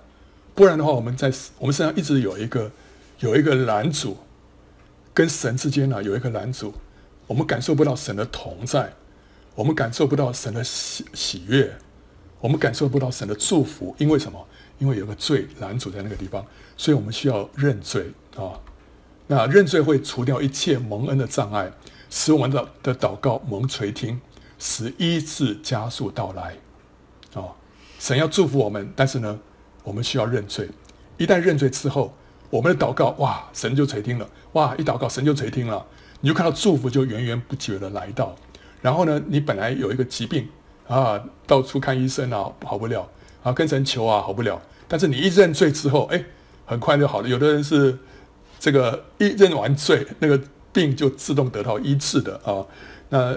S1: 不然的话，我们在我们身上一直有一个有一个拦阻，跟神之间呢、有一个拦阻，我们感受不到神的同在，我们感受不到神的喜喜悦，我们感受不到神的祝福，因为什么？因为有个罪拦阻在那个地方，所以我们需要认罪啊！那认罪会除掉一切蒙恩的障碍。使我们的的祷告蒙垂听，使医治加速到来。哦，神要祝福我们，但是呢，我们需要认罪。一旦认罪之后，我们的祷告哇，神就垂听了。哇，一祷告神就垂听了，你就看到祝福就源源不绝的来到。然后呢，你本来有一个疾病啊，到处看医生啊，好不了啊，跟神求啊，好不了。但是你一认罪之后，哎，很快就好了。有的人是。这个一认完罪，那个病就自动得到医治的啊。那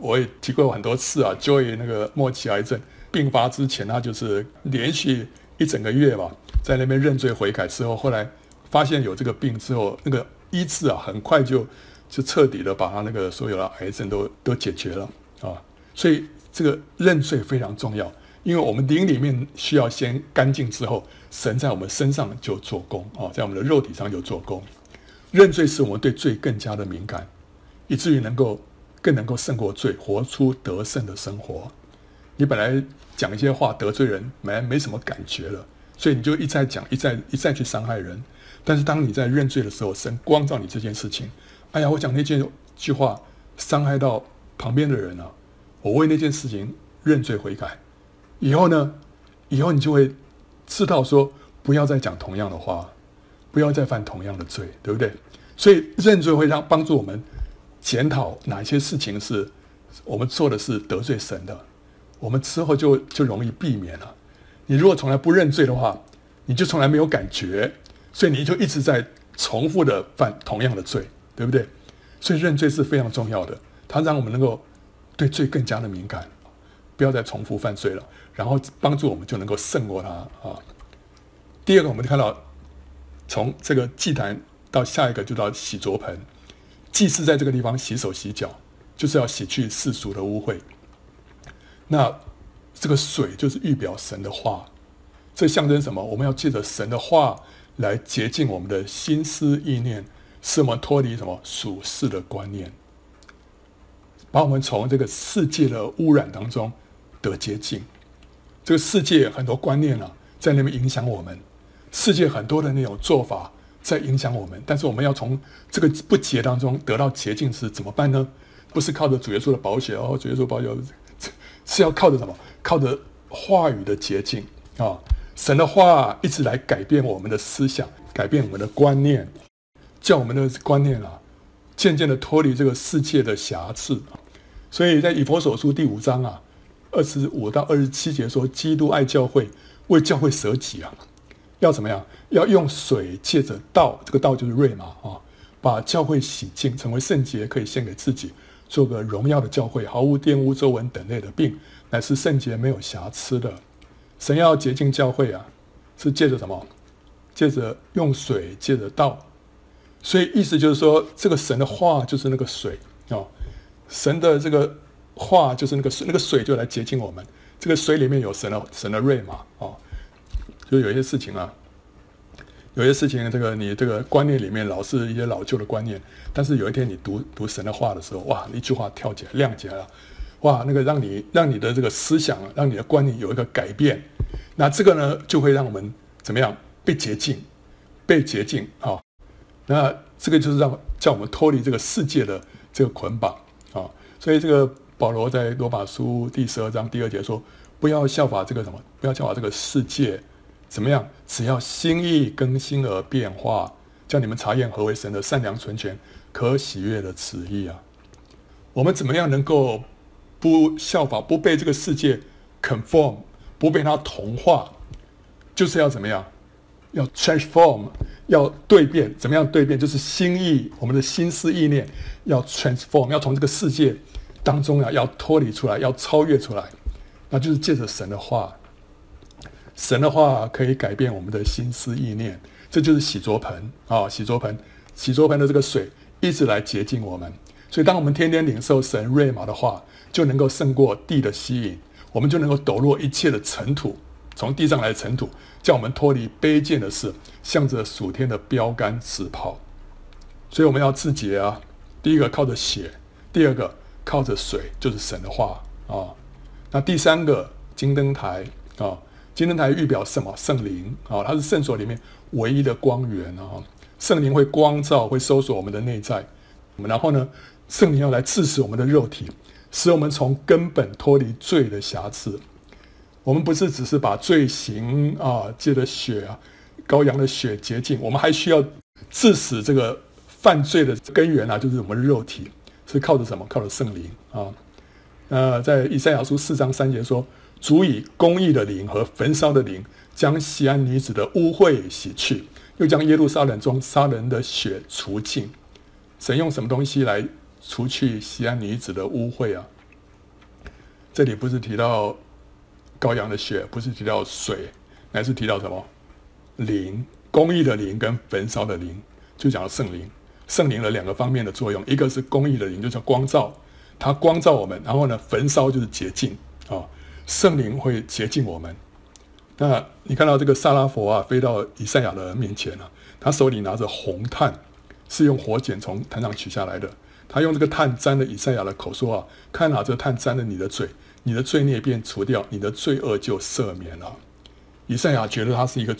S1: 我也提过很多次啊，Joy 那个末期癌症病发之前，他就是连续一整个月吧，在那边认罪悔改之后，后来发现有这个病之后，那个医治啊，很快就就彻底的把他那个所有的癌症都都解决了啊。所以这个认罪非常重要，因为我们灵里面需要先干净之后，神在我们身上就做工啊，在我们的肉体上就做工。认罪使我们对罪更加的敏感，以至于能够。更能够胜过罪，活出得胜的生活。你本来讲一些话得罪人，没没什么感觉了，所以你就一再讲，一再一再去伤害人。但是当你在认罪的时候，神光照你这件事情，哎呀，我讲那件句话伤害到旁边的人了，我为那件事情认罪悔改。以后呢，以后你就会知道说，不要再讲同样的话，不要再犯同样的罪，对不对？所以认罪会让帮助我们。检讨哪些事情是我们做的是得罪神的，我们之后就就容易避免了。你如果从来不认罪的话，你就从来没有感觉，所以你就一直在重复的犯同样的罪，对不对？所以认罪是非常重要的，它让我们能够对罪更加的敏感，不要再重复犯罪了，然后帮助我们就能够胜过它啊。第二个，我们看到从这个祭坛到下一个就到洗濯盆。祭司在这个地方洗手洗脚，就是要洗去世俗的污秽。那这个水就是预表神的话，这象征什么？我们要借着神的话来洁净我们的心思意念，使我们脱离什么属世的观念，把我们从这个世界的污染当中得洁净。这个世界很多观念啊，在那边影响我们，世界很多的那种做法。在影响我们，但是我们要从这个不洁当中得到洁净是怎么办呢？不是靠着主耶稣的保血哦，主耶稣保血是要靠着什么？靠着话语的洁净啊！神的话一直来改变我们的思想，改变我们的观念，叫我们的观念啊，渐渐的脱离这个世界的瑕疵。所以在以佛所书第五章啊，二十五到二十七节说，基督爱教会，为教会舍己啊。要怎么样？要用水借着道，这个道就是瑞玛啊，把教会洗净，成为圣洁，可以献给自己，做个荣耀的教会，毫无玷污、皱纹等类的病，乃是圣洁、没有瑕疵的。神要洁净教会啊，是借着什么？借着用水，借着道。所以意思就是说，这个神的话就是那个水啊，神的这个话就是那个水，那个水就来洁净我们。这个水里面有神的神的瑞玛啊。就有一些事情啊，有些事情，这个你这个观念里面老是一些老旧的观念，但是有一天你读读神的话的时候，哇，一句话跳起来亮起来了，哇，那个让你让你的这个思想，让你的观念有一个改变，那这个呢就会让我们怎么样？被洁净，被洁净啊，那这个就是让叫我们脱离这个世界的这个捆绑啊，所以这个保罗在罗马书第十二章第二节说，不要效法这个什么，不要效法这个世界。怎么样？只要心意更新而变化，叫你们查验何为神的善良、纯全、可喜悦的旨意啊！我们怎么样能够不效法、不被这个世界 conform、不被它同化？就是要怎么样？要 transform，要蜕变。怎么样蜕变？就是心意，我们的心思意念要 transform，要从这个世界当中啊，要脱离出来，要超越出来。那就是借着神的话。神的话可以改变我们的心思意念，这就是洗濯盆啊、洗濯盆，洗濯盆的这个水一直来洁净我们。所以，当我们天天领受神瑞玛的话，就能够胜过地的吸引，我们就能够抖落一切的尘土，从地上来的尘土，叫我们脱离卑贱的事，向着属天的标杆直跑。所以，我们要自洁啊！第一个靠着血，第二个靠着水，就是神的话啊、那第三个金灯台啊。金灯台预表什么？圣灵啊，它是圣所里面唯一的光源啊。圣灵会光照，会搜索我们的内在。然后呢，圣灵要来刺死我们的肉体，使我们从根本脱离罪的瑕疵。我们不是只是把罪行啊，借着血啊，羔羊的血洁净，我们还需要致死这个犯罪的根源啊，就是我们的肉体，是靠着什么？靠着圣灵啊。那，在以赛亚书四章三节说。主以公义的灵和焚烧的灵，将西安女子的污秽洗去，又将耶路撒冷中杀人的血除尽。神用什么东西来除去西安女子的污秽啊？这里不是提到羔羊的血，不是提到水，乃是提到什么？灵，公义的灵跟焚烧的灵，就讲到圣灵。圣灵的两个方面的作用，一个是公义的灵，就叫光照，它光照我们；然后呢，焚烧就是洁净啊，圣灵会洁净我们。那你看到这个撒拉弗啊，飞到以赛亚的面前了，啊，他手里拿着红炭，是用火剪从坛上取下来的。他用这个炭沾了以赛亚的口，说啊，看哪，这个炭沾了你的嘴。你的罪孽便除掉，你的罪恶就赦免了。以赛亚觉得他是一个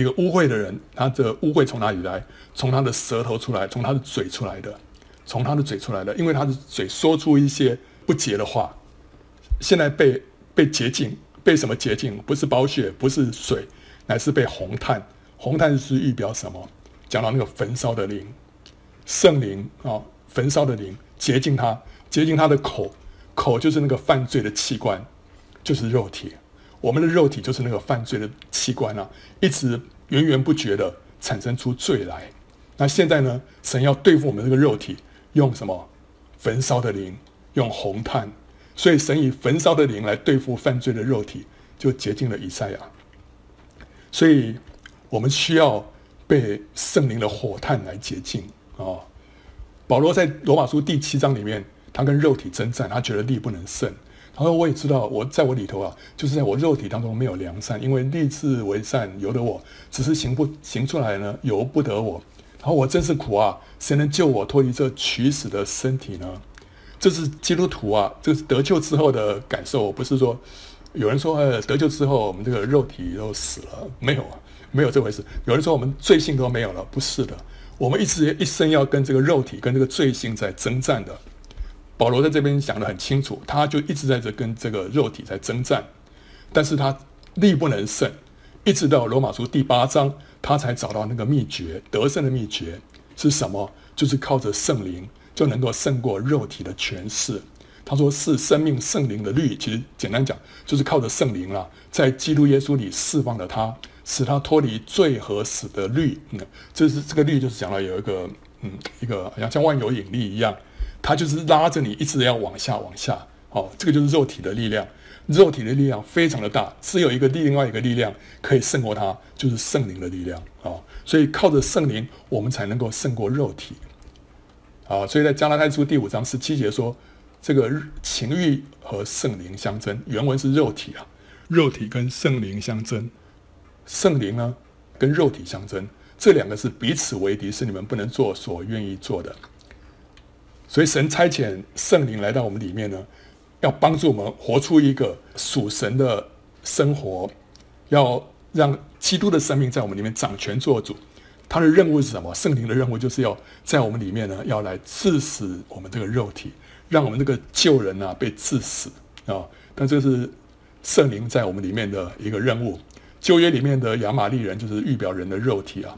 S1: 一个污秽的人，他的污秽从哪里来？从他的舌头出来，从他的嘴出来的，从他的嘴出来的，因为他的嘴说出一些不洁的话。现在被被洁净，被什么洁净？不是宝血，不是水，乃是被红炭。红炭是预表什么？讲到那个焚烧的灵，圣灵啊，焚烧的灵洁净他，洁净他的口。口就是那个犯罪的器官，就是肉体。我们的肉体就是那个犯罪的器官啊，一直源源不绝地产生出罪来。那现在呢，神要对付我们这个肉体，用什么？焚烧的灵，用红炭。所以神以焚烧的灵来对付犯罪的肉体，就洁净了以赛亚。所以我们需要被圣灵的火炭来洁净啊。保罗在罗马书第七章里面。他跟肉体征战，他觉得力不能胜。他说：“我也知道，我在我里头啊，就是在我肉体当中没有良善，因为立志为善由得我，只是行不行出来呢，由不得我。然后我真是苦啊！谁能救我脱离这取死的身体呢？这是基督徒啊，这是得救之后的感受，不是说有人说呃得救之后我们这个肉体都死了，没有啊，没有这回事。有人说我们罪性都没有了，不是的，我们一直一生要跟这个肉体跟这个罪性在征战的。”保罗在这边讲得很清楚，他就一直在这跟这个肉体在征战，但是他力不能胜，一直到罗马书第八章，他才找到那个秘诀，得胜的秘诀是什么？就是靠着圣灵就能够胜过肉体的权势。他说是生命圣灵的律，其实简单讲就是靠着圣灵啦，在基督耶稣里释放了他，使他脱离罪和死的律。嗯，这是这个律，就是讲了有一个嗯，一个好像像万有引力一样。它就是拉着你一直要往下往下，哦，这个就是肉体的力量，肉体的力量非常的大，只有一个另外一个力量可以胜过它，就是圣灵的力量，哦，所以靠着圣灵，我们才能够胜过肉体，啊，所以在加拉太书第五章十七节说，这个情欲和圣灵相争，原文是肉体啊，肉体跟圣灵相争，圣灵呢跟肉体相争，这两个是彼此为敌，是你们不能做所愿意做的。所以神差遣圣灵来到我们里面呢，要帮助我们活出一个属神的生活，要让基督的生命在我们里面掌权做主。他的任务是什么？圣灵的任务就是要在我们里面呢，要来治死我们这个肉体，让我们这个旧人啊被治死啊。但这是圣灵在我们里面的一个任务。旧约里面的亚玛力人就是预表人的肉体啊，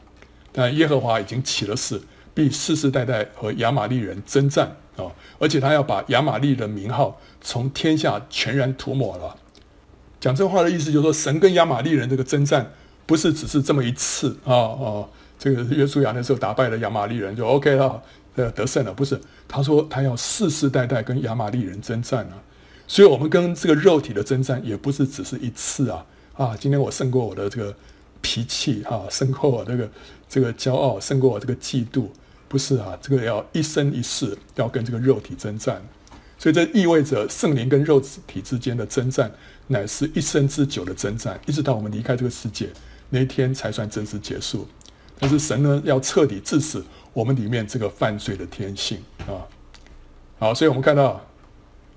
S1: 但耶和华已经起了誓。必世世代代和亚玛力人征战啊！而且他要把亚玛力的名号从天下全然涂抹了。讲这话的意思就是说，神跟亚玛力人这个征战不是只是这么一次啊啊！这个约书亚那时候打败了亚玛力人就 OK 了，呃得胜了。不是，他说他要世世代代跟亚玛力人征战啊！所以，我们跟这个肉体的征战也不是只是一次啊啊！今天我胜过我的这个脾气啊，胜过我这个这个骄傲，胜过我这个嫉妒。不是啊，这个要一生一世要跟这个肉体征战，所以这意味着圣灵跟肉体之间的征战，乃是一生之久的征战，一直到我们离开这个世界那一天才算正式结束。但是神呢，要彻底治死我们里面这个犯罪的天性啊。好，所以我们看到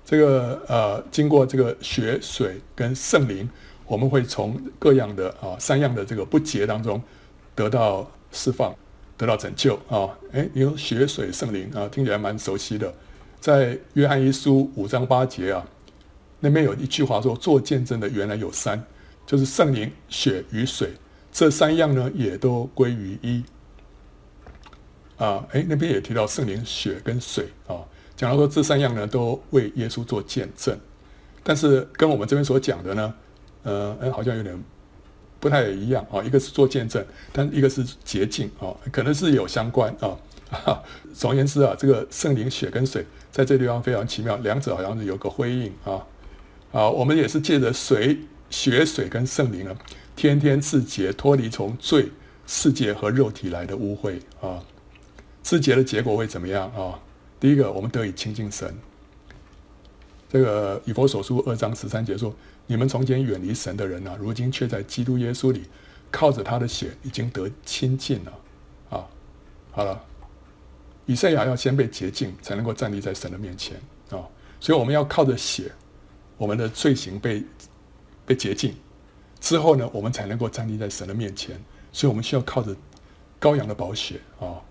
S1: 这个呃，经过这个血水跟圣灵，我们会从各样的啊三样的这个不洁当中得到释放。得到拯救啊！哎，你，有血水圣灵啊，听起来蛮熟悉的。在约翰一书五章八节啊，那边有一句话说：“做见证的原来有三，就是圣灵、血与水，这三样呢也都归于一。”啊，哎，那边也提到圣灵、血跟水啊，讲到说这三样呢都为耶稣做见证，但是跟我们这边所讲的呢，呃，哎，好像有点不太一样啊，一个是做见证，但一个是洁净啊，可能是有相关 啊。总而言之啊，这个圣灵、血跟水在这地方非常奇妙，两者好像是有个辉映啊啊，我们也是借着水、血水跟圣灵啊，天天自洁，脱离从罪、世界和肉体来的污秽啊。自洁的结果会怎么样啊？第一个，我们得以亲近神。这个以弗所书二章十三节说。你们从前远离神的人啊，如今却在基督耶稣里，靠着他的血已经得亲近了。啊，好了，以赛亚要先被洁净，才能够站立在神的面前啊。所以我们要靠着血，我们的罪行被被洁净之后呢，我们才能够站立在神的面前。所以我们需要靠着羔羊的宝血啊。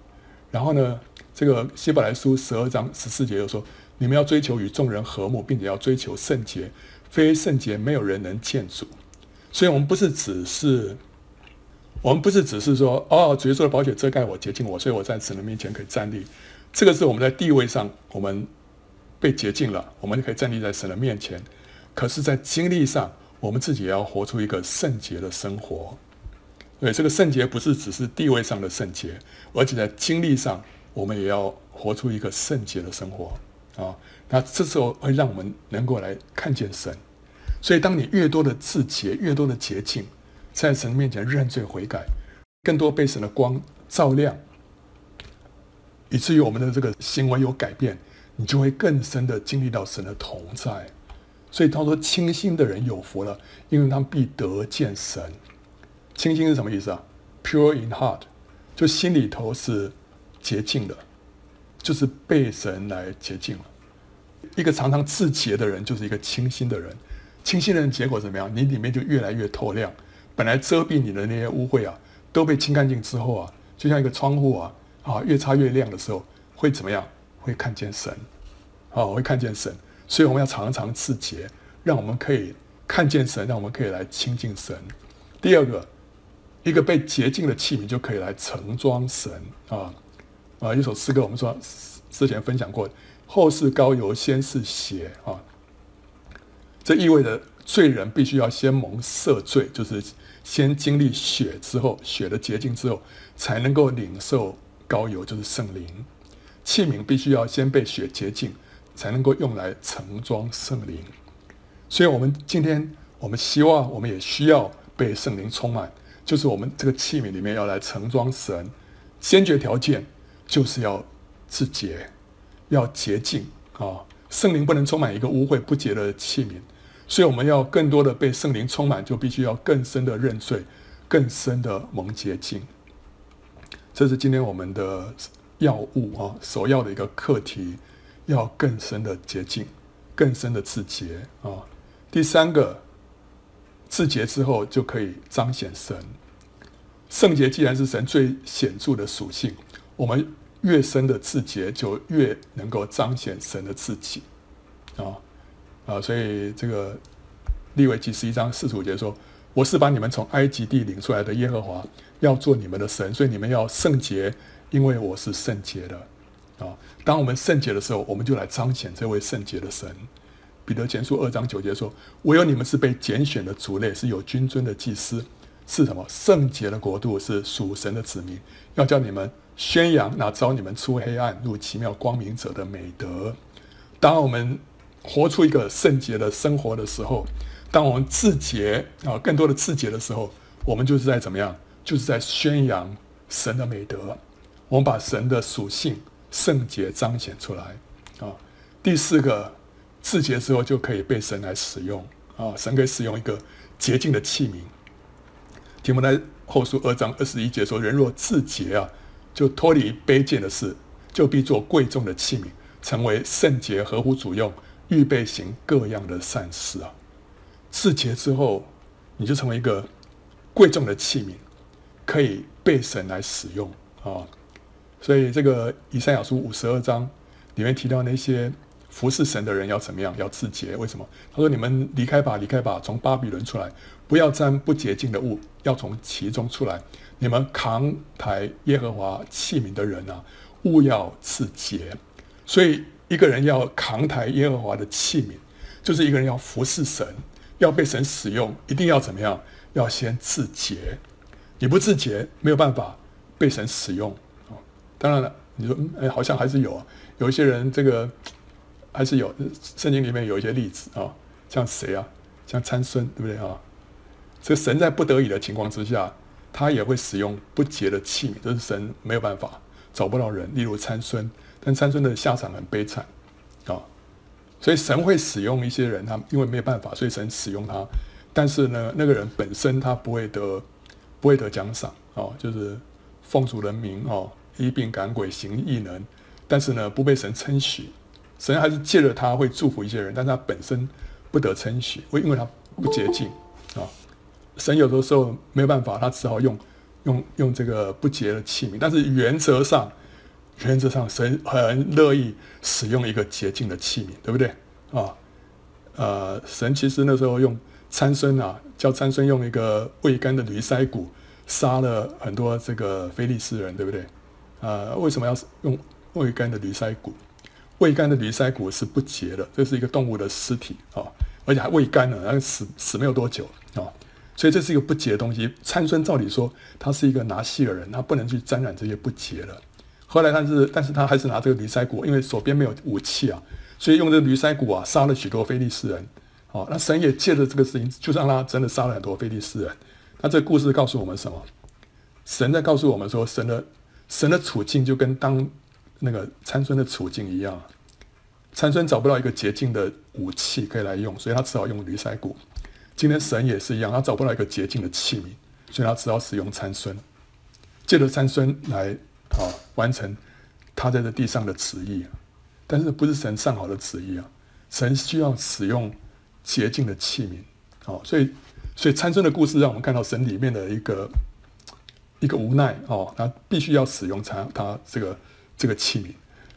S1: 然后呢，这个希伯来书十二章十四节又说：你们要追求与众人和睦，并且要追求圣洁。非圣洁，没有人能见主。所以，我们不是只是，我们不是只是说，哦，主耶稣的宝血遮盖我，洁净我，所以我在神的面前可以站立。这个是我们在地位上，我们被洁净了，我们就可以站立在神的面前。可是，在经历上，我们自己也要活出一个圣洁的生活。对，这个圣洁不是只是地位上的圣洁，而且在经历上，我们也要活出一个圣洁的生活啊。那这时候会让我们能够来看见神，所以当你越多的自洁，越多的洁净，在神面前认罪悔改，更多被神的光照亮，以至于我们的这个行为有改变，你就会更深的经历到神的同在。所以他说：“清心的人有福了，因为他们必得见神。”清心是什么意思啊？Pure in heart，就心里头是洁净的，就是被神来洁净了。一个常常自洁的人，就是一个清新的人。清新的人结果怎么样？你里面就越来越透亮。本来遮蔽你的那些污秽啊，都被清干净之后啊，就像一个窗户啊，啊，越擦越亮的时候，会怎么样？会看见神，啊，会看见神。所以我们要常常自洁，让我们可以看见神，让我们可以来亲近神。第二个，一个被洁净的器皿就可以来盛装神啊啊！一首诗歌，我们说之前分享过。后世高油，先是血啊！这意味着罪人必须要先蒙赦罪，就是先经历血之后，血的洁净之后，才能够领受高油，就是圣灵。器皿必须要先被血洁净，才能够用来盛装圣灵。所以，我们今天我们希望，我们也需要被圣灵充满，就是我们这个器皿里面要来盛装神。先决条件就是要自洁。要洁净啊！圣灵不能充满一个污秽不洁的器皿，所以我们要更多的被圣灵充满，就必须要更深的认罪，更深的蒙洁净。这是今天我们的要务啊，首要的一个课题，要更深的洁净，更深的自洁啊。第三个，自洁之后就可以彰显神。圣洁既然是神最显著的属性，我们。越深的自洁，就越能够彰显神的自己，啊啊！所以这个利未记十一章四十五节说：“我是把你们从埃及地领出来的耶和华，要做你们的神，所以你们要圣洁，因为我是圣洁的。”啊！当我们圣洁的时候，我们就来彰显这位圣洁的神。彼得前书二章九节说：“唯有你们是被拣选的族类，是有君尊的祭司，是什么？圣洁的国度，是属神的子民，要叫你们。”宣扬那招你们出黑暗入奇妙光明者的美德。当我们活出一个圣洁的生活的时候，当我们自洁啊，更多的自洁的时候，我们就是在怎么样？就是在宣扬神的美德。我们把神的属性圣洁彰显出来啊。第四个，自洁之后就可以被神来使用啊。神可以使用一个洁净的器皿。提摩太后书二章二十一节说：“人若自洁啊。”就脱离卑贱的事，就必做贵重的器皿，成为圣洁、合乎主用、预备行各样的善事啊！自洁之后，你就成为一个贵重的器皿，可以被神来使用啊！所以这个以赛亚书五十二章里面提到那些服侍神的人要怎么样？要自洁？为什么？他说：“你们离开吧，离开吧，从巴比伦出来，不要沾不洁净的物，要从其中出来。”你们扛抬耶和华器皿的人啊，务要自洁。所以，一个人要扛抬耶和华的器皿，就是一个人要服侍神，要被神使用，一定要怎么样？要先自洁。你不自洁，没有办法被神使用。当然了，你说，哎，好像还是有啊，有一些人这个还是有，圣经里面有一些例子啊，像谁啊？像参孙，对不对啊？所以神在不得已的情况之下，他也会使用不洁的器皿，这是神没有办法，找不到人。例如参孙，但参孙的下场很悲惨啊。所以神会使用一些人，他因为没有办法，所以神使用他。但是呢，那个人本身他不会得，不会得奖赏哦，就是奉主人名哦，医病赶鬼行异能，但是呢不被神称许。神还是借着他会祝福一些人，但他本身不得称许，会因为他不洁净。神有的时候没有办法，他只好用用用这个不洁的器皿。但是原则上。原则上，神很乐意使用一个洁净的器皿，对不对啊？呃，神其实那时候用参孙啊，叫参孙用一个未干的驴腮骨杀了很多这个非利士人，对不对？呃，为什么要用未干的驴腮骨？未干的驴腮骨是不洁的，这是一个动物的尸体啊，而且还未干呢，还死死没有多久啊，所以这是一个不洁的东西。参孙照理说他是一个拿细的人，他不能去沾染这些不洁的。后来他是，但是他还是拿这个驴腮骨，因为手边没有武器啊，所以用这个驴腮骨啊杀了许多非利士人。哦，那神也借着这个事情，就让他真的杀了很多非利士人。那这个故事告诉我们什么？神在告诉我们说，神的神的处境就跟当那个参孙的处境一样。参孙找不到一个洁净的武器可以来用，所以他只好用驴腮骨。今天神也是一样，他找不到一个洁净的器皿，所以他只好使用参孙，借着参孙来。啊、完成他在这地上的旨意，但是不是神上好的旨意啊？神需要使用洁净的器皿，哦，所以所以参孙的故事让我们看到神里面的一个一个无奈哦，他必须要使用他他这个这个器皿，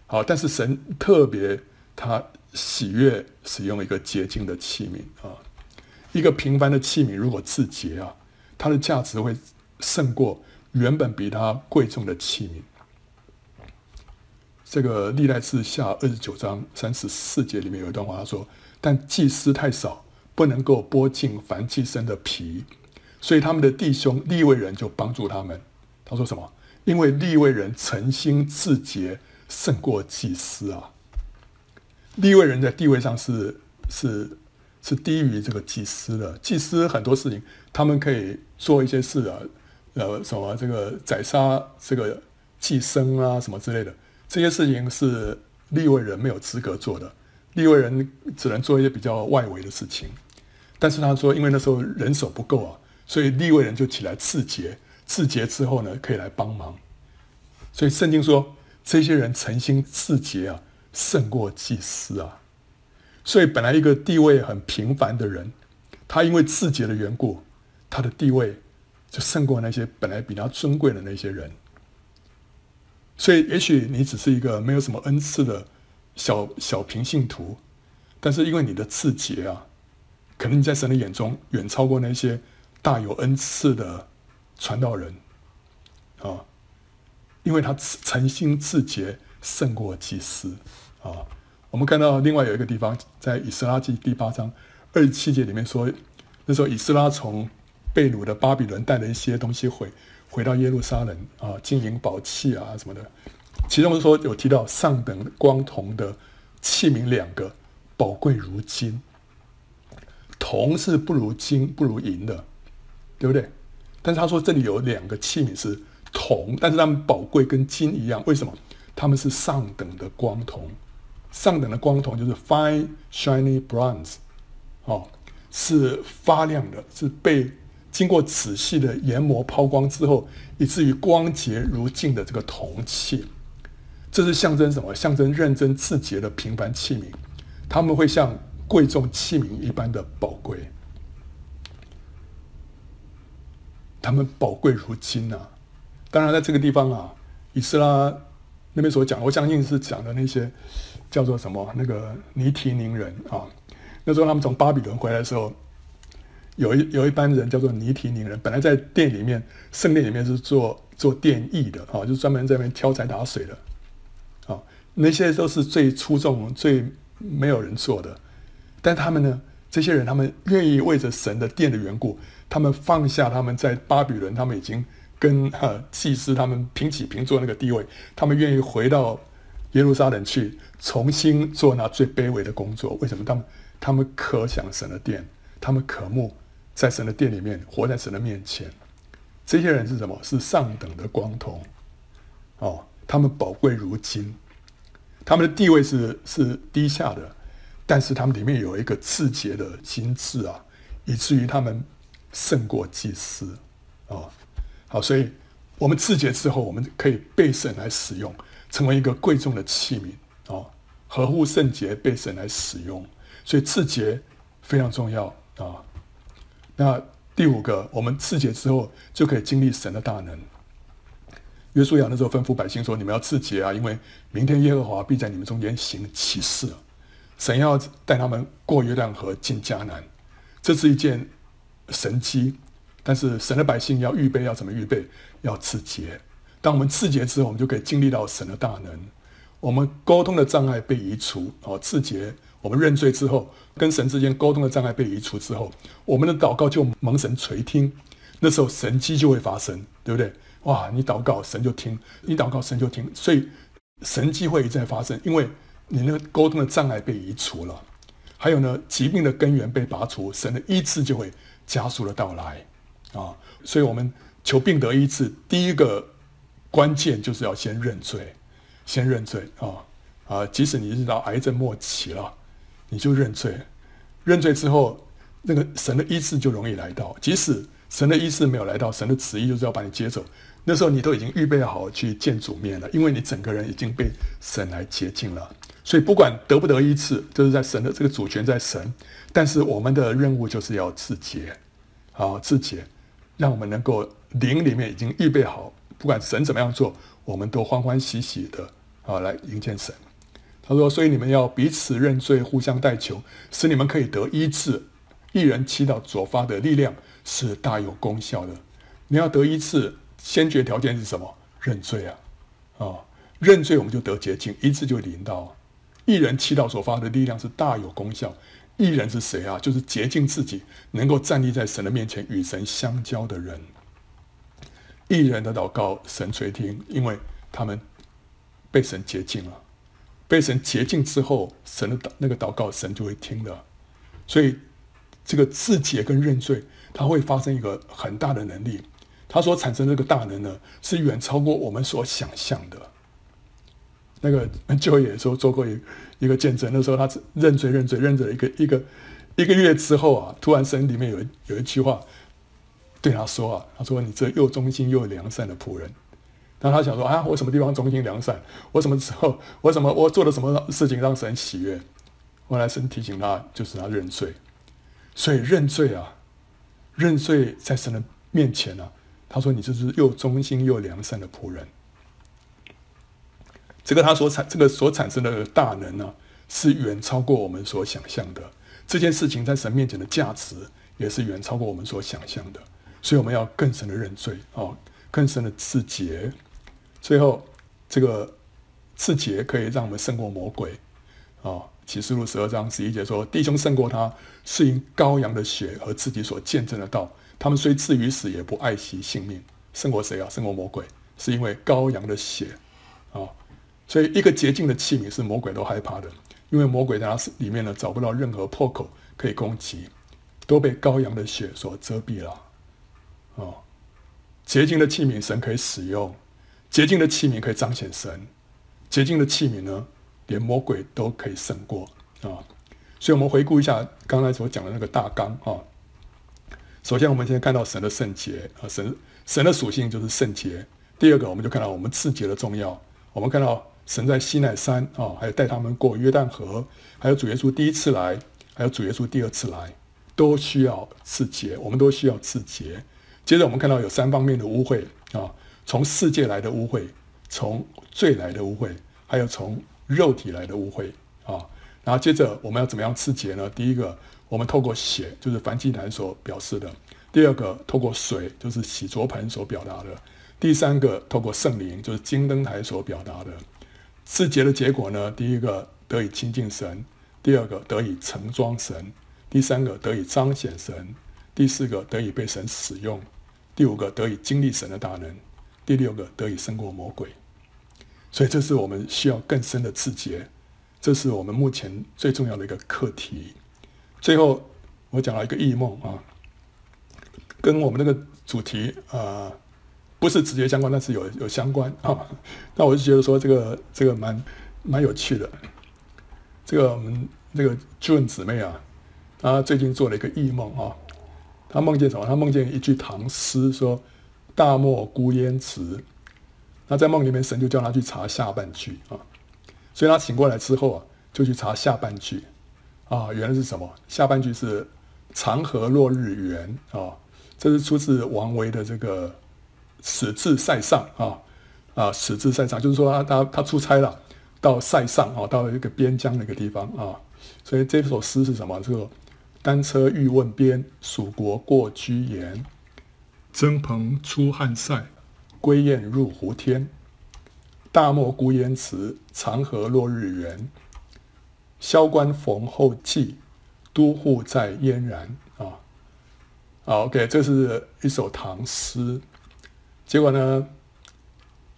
S1: 好、但是神特别他喜悦使用一个洁净的器皿啊、一个平凡的器皿如果自洁啊，它的价值会胜过。原本比它贵重的器皿，这个历代志下二十九章三十四节里面有一段话，他说：“但祭司太少，不能够剥尽凡祭牲的皮，所以他们的弟兄利未人就帮助他们。”他说什么？因为利未人诚心自洁，胜过祭司啊！利未人在地位上是是是低于这个祭司的。祭司很多事情，他们可以做一些事啊。呃，什么这个宰杀这个祭牲啊，什么之类的，这些事情是利未人没有资格做的，利未人只能做一些比较外围的事情。但是他说，因为那时候人手不够啊，所以利未人就起来自洁，自洁之后呢，可以来帮忙。所以圣经说，这些人诚心自洁啊，胜过祭司啊。所以本来一个地位很平凡的人，他因为自洁的缘故，他的地位。就胜过那些本来比他尊贵的那些人，所以也许你只是一个没有什么恩赐的小小平信徒，但是因为你的自洁啊，可能你在神的眼中远超过那些大有恩赐的传道人啊，因为他诚心自洁胜过祭司啊。我们看到另外有一个地方，在以斯拉记第八章二十七节里面说，那时候以斯拉从。被掳的巴比伦带了一些东西回回到耶路撒冷啊，金银宝器啊什么的。其中说有提到上等光铜的器皿两个，宝贵如金。铜是不如金不如银的，对不对？但是他说这里有两个器皿是铜，但是它们宝贵跟金一样。为什么？他们是上等的光铜，上等的光铜就是 fine shiny bronze，哦，是发亮的，是被。经过仔细的研磨抛光之后，以至于光洁如镜的这个铜器，这是象征什么？象征认真自洁的平凡器皿，他们会像贵重器皿一般的宝贵，他们宝贵如金啊！当然，在这个地方啊，以斯拉那边所讲，我相信是讲的那些叫做什么那个尼提宁人啊，那时候他们从巴比伦回来的时候。有一有一班人叫做尼提宁人，本来在殿里面圣殿里面是做做殿役的啊，就专门在那边挑柴打水的啊，那些都是最出众、最没有人做的。但他们呢，这些人他们愿意为着神的殿的缘故，他们放下他们在巴比伦，他们已经跟哈祭司他们平起平坐那个地位，他们愿意回到耶路撒冷去，重新做那最卑微的工作。为什么？他们他们渴想神的殿，他们渴慕在神的殿里面活在神的面前。这些人是什么？是上等的光童哦，他们宝贵如金，他们的地位是是低下的。但是他们里面有一个自洁的心智啊，以至于他们胜过祭司、哦。好，所以我们自洁之后，我们可以被神来使用，成为一个贵重的器皿啊、合乎圣洁，被神来使用。所以自洁非常重要啊、那第五个，我们自洁之后就可以经历神的大能。约书亚那时候吩咐百姓说：“你们要自洁啊，因为明天耶和华必在你们中间行奇事。”神要带他们过约旦河进迦南，这是一件神迹。但是神的百姓要预备，要怎么预备？要自洁。当我们自洁之后，我们就可以经历到神的大能。我们沟通的障碍被移除，哦，自洁。我们认罪之后，跟神之间沟通的障碍被移除之后，我们的祷告就蒙神垂听。那时候神迹就会发生，对不对？哇，你祷告神就听，你祷告神就听，所以神迹会一再发生，因为。你那个沟通的障碍被移除了，还有呢，疾病的根源被拔除，神的医治就会加速的到来啊！所以，我们求病得医治，第一个关键就是要先认罪，先认罪啊啊！即使你知道癌症末期了，你就认罪，认罪之后，那个神的医治就容易来到。即使神的医治没有来到，神的旨意就是要把你接走，那时候你都已经预备好去见主面了，因为你整个人已经被神来洁净了。所以不管得不得医治，就是在神的这个主权在神，但是我们的任务就是要自洁，啊，自洁，让我们能够灵里面已经预备好，不管神怎么样做，我们都欢欢喜喜的啊来迎接神。他说：“所以你们要彼此认罪，互相代求，使你们可以得医治。一人祈祷所发的力量是大有功效的。你要得医治，先决条件是什么？认罪啊，啊，认罪我们就得洁净，医治就临到。”一人祈祷所发的力量是大有功效。一人是谁啊？就是洁净自己，能够站立在神的面前与神相交的人。一人的祷告神垂听，因为他们被神洁净了。被神洁净之后，神的祷那个祷告神就会听的。所以这个自洁跟认罪，它会发生一个很大的能力。它所产生的这个大能呢，是远超过我们所想象的。那个就也说做过一一个见证，那时候他认罪认罪认罪一个一个一个月之后啊，突然神里面有有一句话对他说啊，他说，你这又忠心又良善的仆人。然后他想说啊，我什么地方忠心良善？我什么时候我什么我做了什么事情让神喜悦？后来神提醒他，就是他认罪。所以认罪啊，认罪在神的面前啊，他说，你这是又忠心又良善的仆人。这个他所产这个所产生的大能呢、啊，是远超过我们所想象的。这件事情在神面前的价值也是远超过我们所想象的。所以我们要更深的认罪啊，更深的自洁。最后，这个自洁可以让我们胜过魔鬼啊。启示录十二章十一节说：“弟兄胜过他，是因羔羊的血和自己所见证的道。他们虽至于死，也不爱惜性命。胜过谁啊？胜过魔鬼，是因为羔羊的血啊。”所以，一个洁净的器皿是魔鬼都害怕的，因为魔鬼在它里面呢找不到任何破口可以攻击，都被羔羊的血所遮蔽了。哦，洁净的器皿神可以使用，洁净的器皿可以彰显神，洁净的器皿呢，连魔鬼都可以胜过啊。所以，我们回顾一下刚才所讲的那个大纲啊。首先，我们先看到神的圣洁啊，神神的属性就是圣洁。第二个，我们就看到我们赐洁的重要，我们看到。神在西奈山啊，还有带他们过约旦河，还有主耶稣第一次来，还有主耶稣第二次来，都需要赐洁，我们都需要赐洁。接着我们看到有三方面的污秽啊，从世界来的污秽，从罪来的污秽，还有从肉体来的污秽啊。然后接着我们要怎么样自洁呢？第一个，我们透过血，就是燔祭坛所表示的；第二个，透过水，就是洗濯盆所表达的；第三个，透过圣灵，就是金灯台所表达的。自洁的结果呢？第一个得以亲近神，第二个得以盛装神，第三个得以彰显神，第四个得以被神使用，第五个得以经历神的大能，第六个得以胜过魔鬼。所以这是我们需要更深的自洁，这是我们目前最重要的一个课题。最后我讲了一个异梦啊，跟我们那个主题啊。不是直接相关，但是有有相关啊。那我就觉得说这个这个蛮蛮有趣的。这个我们这个 June 姊妹啊，她最近做了一个异梦啊。他梦见什么？他梦见一句唐诗，说“大漠孤烟直”。那在梦里面，神就叫他去查下半句啊。所以他醒过来之后啊，就去查下半句啊。原来是什么？下半句是“长河落日圆”啊。这是出自王维的这个。使至塞上啊啊，使至塞上，就是说他他他出差了，到塞上啊，到一个边疆那个地方啊，所以这首诗是什么？这个单车欲问边，蜀国过居延。征蓬出汉塞，归雁入胡天。大漠孤烟直，长河落日圆。萧关逢候骑，都护在燕然啊。好，OK，这是一首唐诗。结果呢，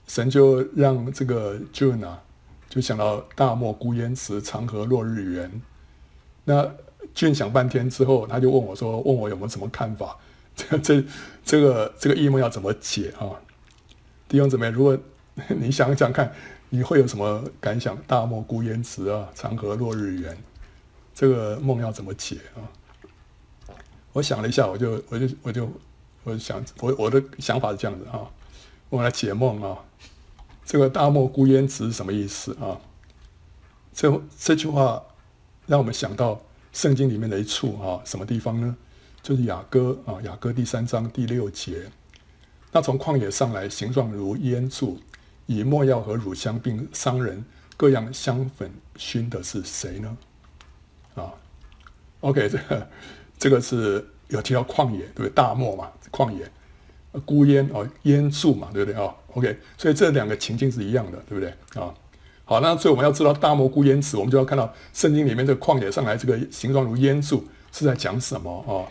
S1: 神就让这个 June 啊，就想到大漠孤烟直，长河落日圆。那俊想半天之后，他就问我说：“问我有没有什么看法？这这这个这个异梦要怎么解啊？”弟兄姊妹，如果 你想想看，你会有什么感想？大漠孤烟直啊，长河落日圆，这个梦要怎么解啊？我想了一下，我就我就我就。我想，我我的想法是这样子啊，我来解梦啊。这个“大漠孤烟直”是什么意思啊？这这句话让我们想到圣经里面的一处啊，什么地方呢？就是雅歌啊，雅歌第三章第六节。那从旷野上来，形状如烟柱，以没药和乳香并商人各样香粉熏的是谁呢？啊，OK，这个这个是有提到旷野，对不对？大漠嘛。旷野，孤烟哦，烟柱嘛，对不对啊？OK，所以这两个情境是一样的，对不对啊？好，那所以我们要知道大漠孤烟直，我们就要看到圣经里面这个旷野上来这个形状如烟柱是在讲什么啊？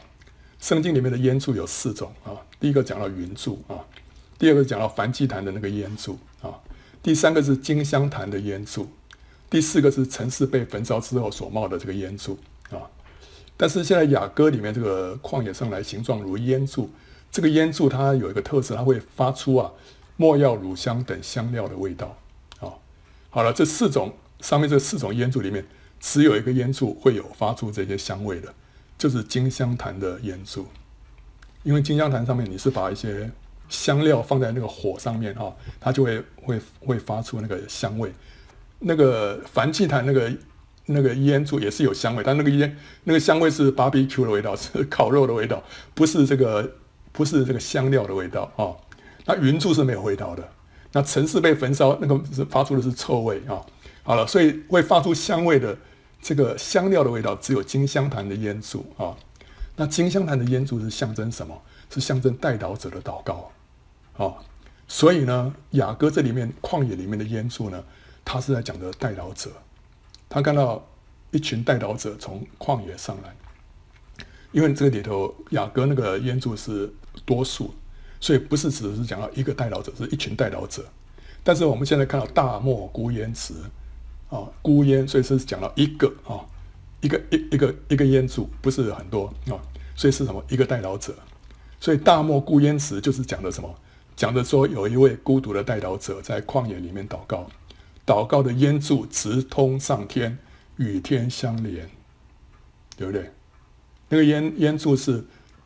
S1: 圣经里面的烟柱有四种啊，第一个讲到云柱啊，第二个讲到燔祭坛的那个烟柱啊，第三个是金香坛的烟柱，第四个是城市被焚烧之后所冒的这个烟柱啊。但是现在雅歌里面这个旷野上来形状如烟柱。这个烟柱它有一个特色，它会发出啊没药、乳香等香料的味道。好了，这四种上面这四种烟柱里面，只有一个烟柱会有发出这些香味的，就是金香坛的烟柱。因为金香坛上面你是把一些香料放在那个火上面哈，它就会会会发出那个香味。那个燔祭坛那个那个烟柱也是有香味，但那个烟那个香味是 barbecue 的味道，是烤肉的味道，不是这个。不是这个香料的味道啊、那云柱是没有味道的。那城市被焚烧，那个是发出的是臭味啊、好了，所以会发出香味的这个香料的味道，只有金香坛的烟柱啊、那金香坛的烟柱是象征什么？是象征代祷者的祷告啊、所以呢，雅歌这里面旷野里面的烟柱呢，他是在讲的代祷者。他看到一群代祷者从旷野上来。因为这个里头雅歌那个烟柱是多数，所以不是只是讲到一个代祷者，是一群代祷者。但是我们现在看到大漠孤烟直，啊，孤烟，所以是讲到一个啊，一个一一个一个烟柱，不是很多啊，所以是什么？一个代祷者。所以大漠孤烟直就是讲的什么？讲的说有一位孤独的代祷者在旷野里面祷告，祷告的烟柱直通上天，与天相连，对不对？那个烟烟柱是，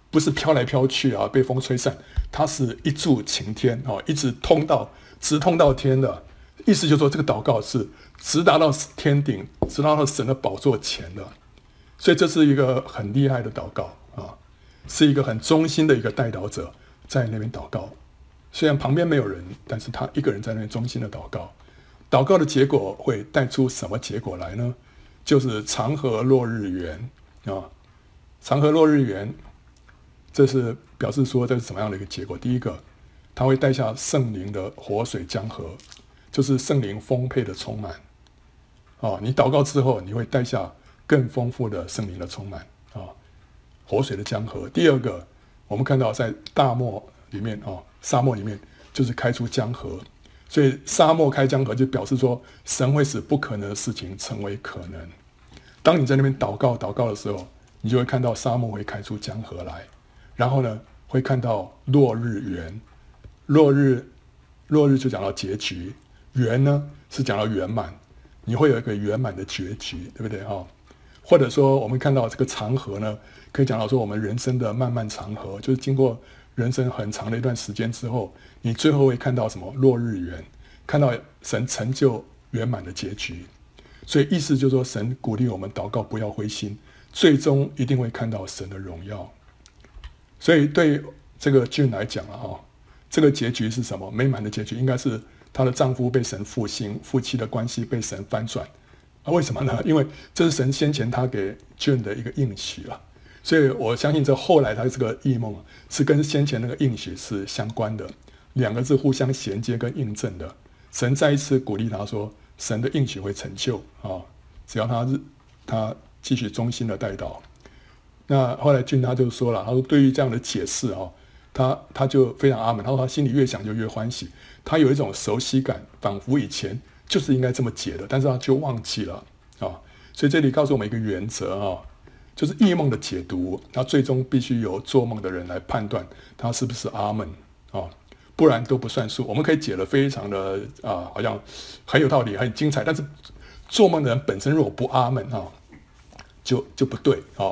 S1: 不是飘来飘去啊？被风吹散，它是一柱擎天啊，一直通到直通到天的。意思就是说，这个祷告是直达到天顶，直达到神的宝座前的。所以这是一个很厉害的祷告啊，是一个很忠心的一个代祷者在那边祷告。虽然旁边没有人，但是他一个人在那边忠心的祷告。祷告的结果会带出什么结果来呢？就是长河落日圆啊。长河落日圆，这是表示说这是什么样的一个结果？第一个，它会带下圣灵的活水江河，就是圣灵丰沛的充满。哦，你祷告之后，你会带下更丰富的圣灵的充满。啊，活水的江河。第二个，我们看到在大漠里面啊，沙漠里面就是开出江河，所以沙漠开江河就表示说神会使不可能的事情成为可能。当你在那边祷告祷告的时候，你就会看到沙漠会开出江河来，然后呢，会看到落日圆，落日，落日就讲到结局，圆呢是讲到圆满。你会有一个圆满的结局，对不对哈？或者说，我们看到这个长河呢，可以讲到说我们人生的漫漫长河，就是经过人生很长的一段时间之后，你最后会看到什么？落日圆，看到神成就圆满的结局。所以意思就是说，神鼓励我们祷告，不要灰心，最终一定会看到神的荣耀。所以对这个俊来讲啊，哈，这个结局是什么？美满的结局应该是。她的丈夫被神复兴，夫妻的关系被神翻转，啊，为什么呢？因为这是神先前他给 June 的一个应许啊，所以我相信这后来他这个异梦是跟先前那个应许是相关的，两个是互相衔接跟印证的。神再一次鼓励他说，神的应许会成就啊，只要他他继续忠心的代祷。那后来俊他就说了，他说对于这样的解释啊。他他就非常阿门，他说他心里越想就越欢喜，他有一种熟悉感，仿佛以前就是应该这么解的，但是他就忘记了啊。所以这里告诉我们一个原则啊，就是异梦的解读，他最终必须由做梦的人来判断他是不是阿门啊，不然都不算数。我们可以解得非常的啊，好像很有道理，很精彩，但是做梦的人本身如果不阿门啊，就就不对啊。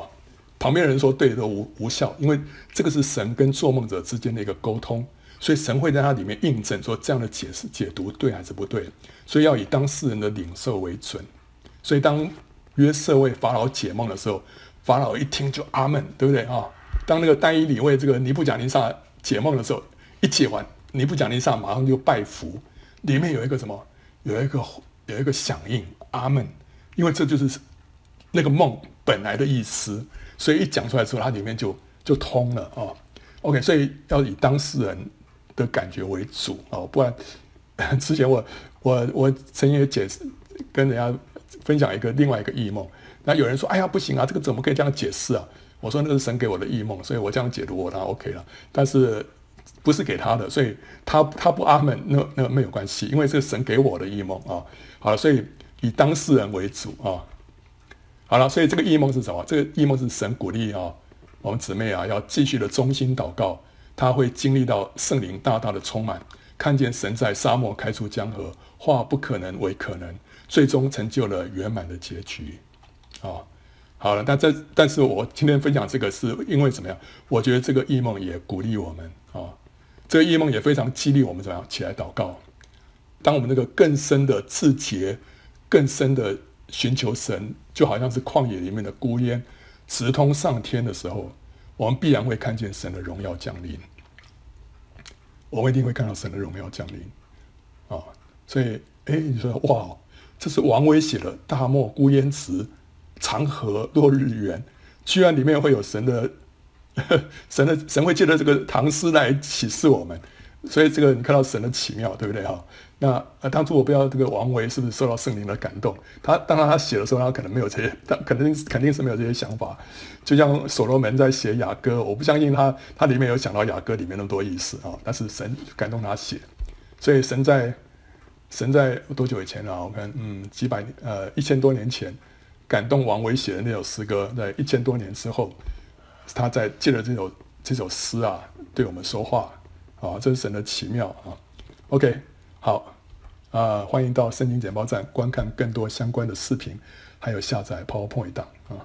S1: 旁边人说对都无无效，因为这个是神跟做梦者之间的一个沟通，所以神会在它里面印证说这样的解释解读对还是不对，所以要以当事人的领受为准。所以当约瑟为法老解梦的时候，法老一听就阿门，对不对啊？当那个但以理为这个尼布甲尼撒解梦的时候，一解完，尼布甲尼撒马上就拜服，里面有一个什么？有一个有一个响应阿门，因为这就是那个梦本来的意思。所以一讲出来之后，它里面就就通了啊。OK，所以要以当事人的感觉为主哦，不然 之前我我我曾经也解释跟人家分享一个另外一个异梦，那有人说：“哎呀，不行啊，这个怎么可以这样解释啊？”我说：“那是神给我的异梦，所以我这样解读我当然 OK 了。但是不是给他的，所以他他不阿门，那那没有关系，因为这是神给我的异梦啊。好了，所以以当事人为主啊。”好了，所以这个异梦是什么？这个异梦是神鼓励啊，我们姊妹啊，要继续的忠心祷告，他会经历到圣灵大大的充满，看见神在沙漠开出江河，化不可能为可能，最终成就了圆满的结局。啊，好了，但这但是我今天分享这个是因为怎么样？我觉得这个异梦也鼓励我们啊，这个异梦也非常激励我们怎么样起来祷告。当我们那个更深的自洁，更深的。寻求神，就好像是旷野里面的孤烟，直通上天的时候，我们必然会看见神的荣耀降临。我们一定会看到神的荣耀降临，啊、所以，哎，你说，哇，这是王维写的大漠孤烟直，长河落日圆，居然里面会有神的，神的神会借着这个唐诗来启示我们。所以这个你看到神的奇妙，对不对哈？那呃，当初我不知道这个王维是不是受到圣灵的感动，他当然他写的时候，他可能没有这些，他肯定肯定是没有这些想法。就像所罗门在写雅歌，我不相信他他里面有想到雅歌里面那么多意思啊。但是神感动他写，所以神在神在多久以前啊？我看嗯，几百呃一千多年前感动王维写的那首诗歌，在一千多年之后，他在借着这首这首诗啊，对我们说话。啊，这是神的奇妙啊！OK，好啊，欢迎到圣经简报站观看更多相关的视频，还有下载 PowerPoint 档啊。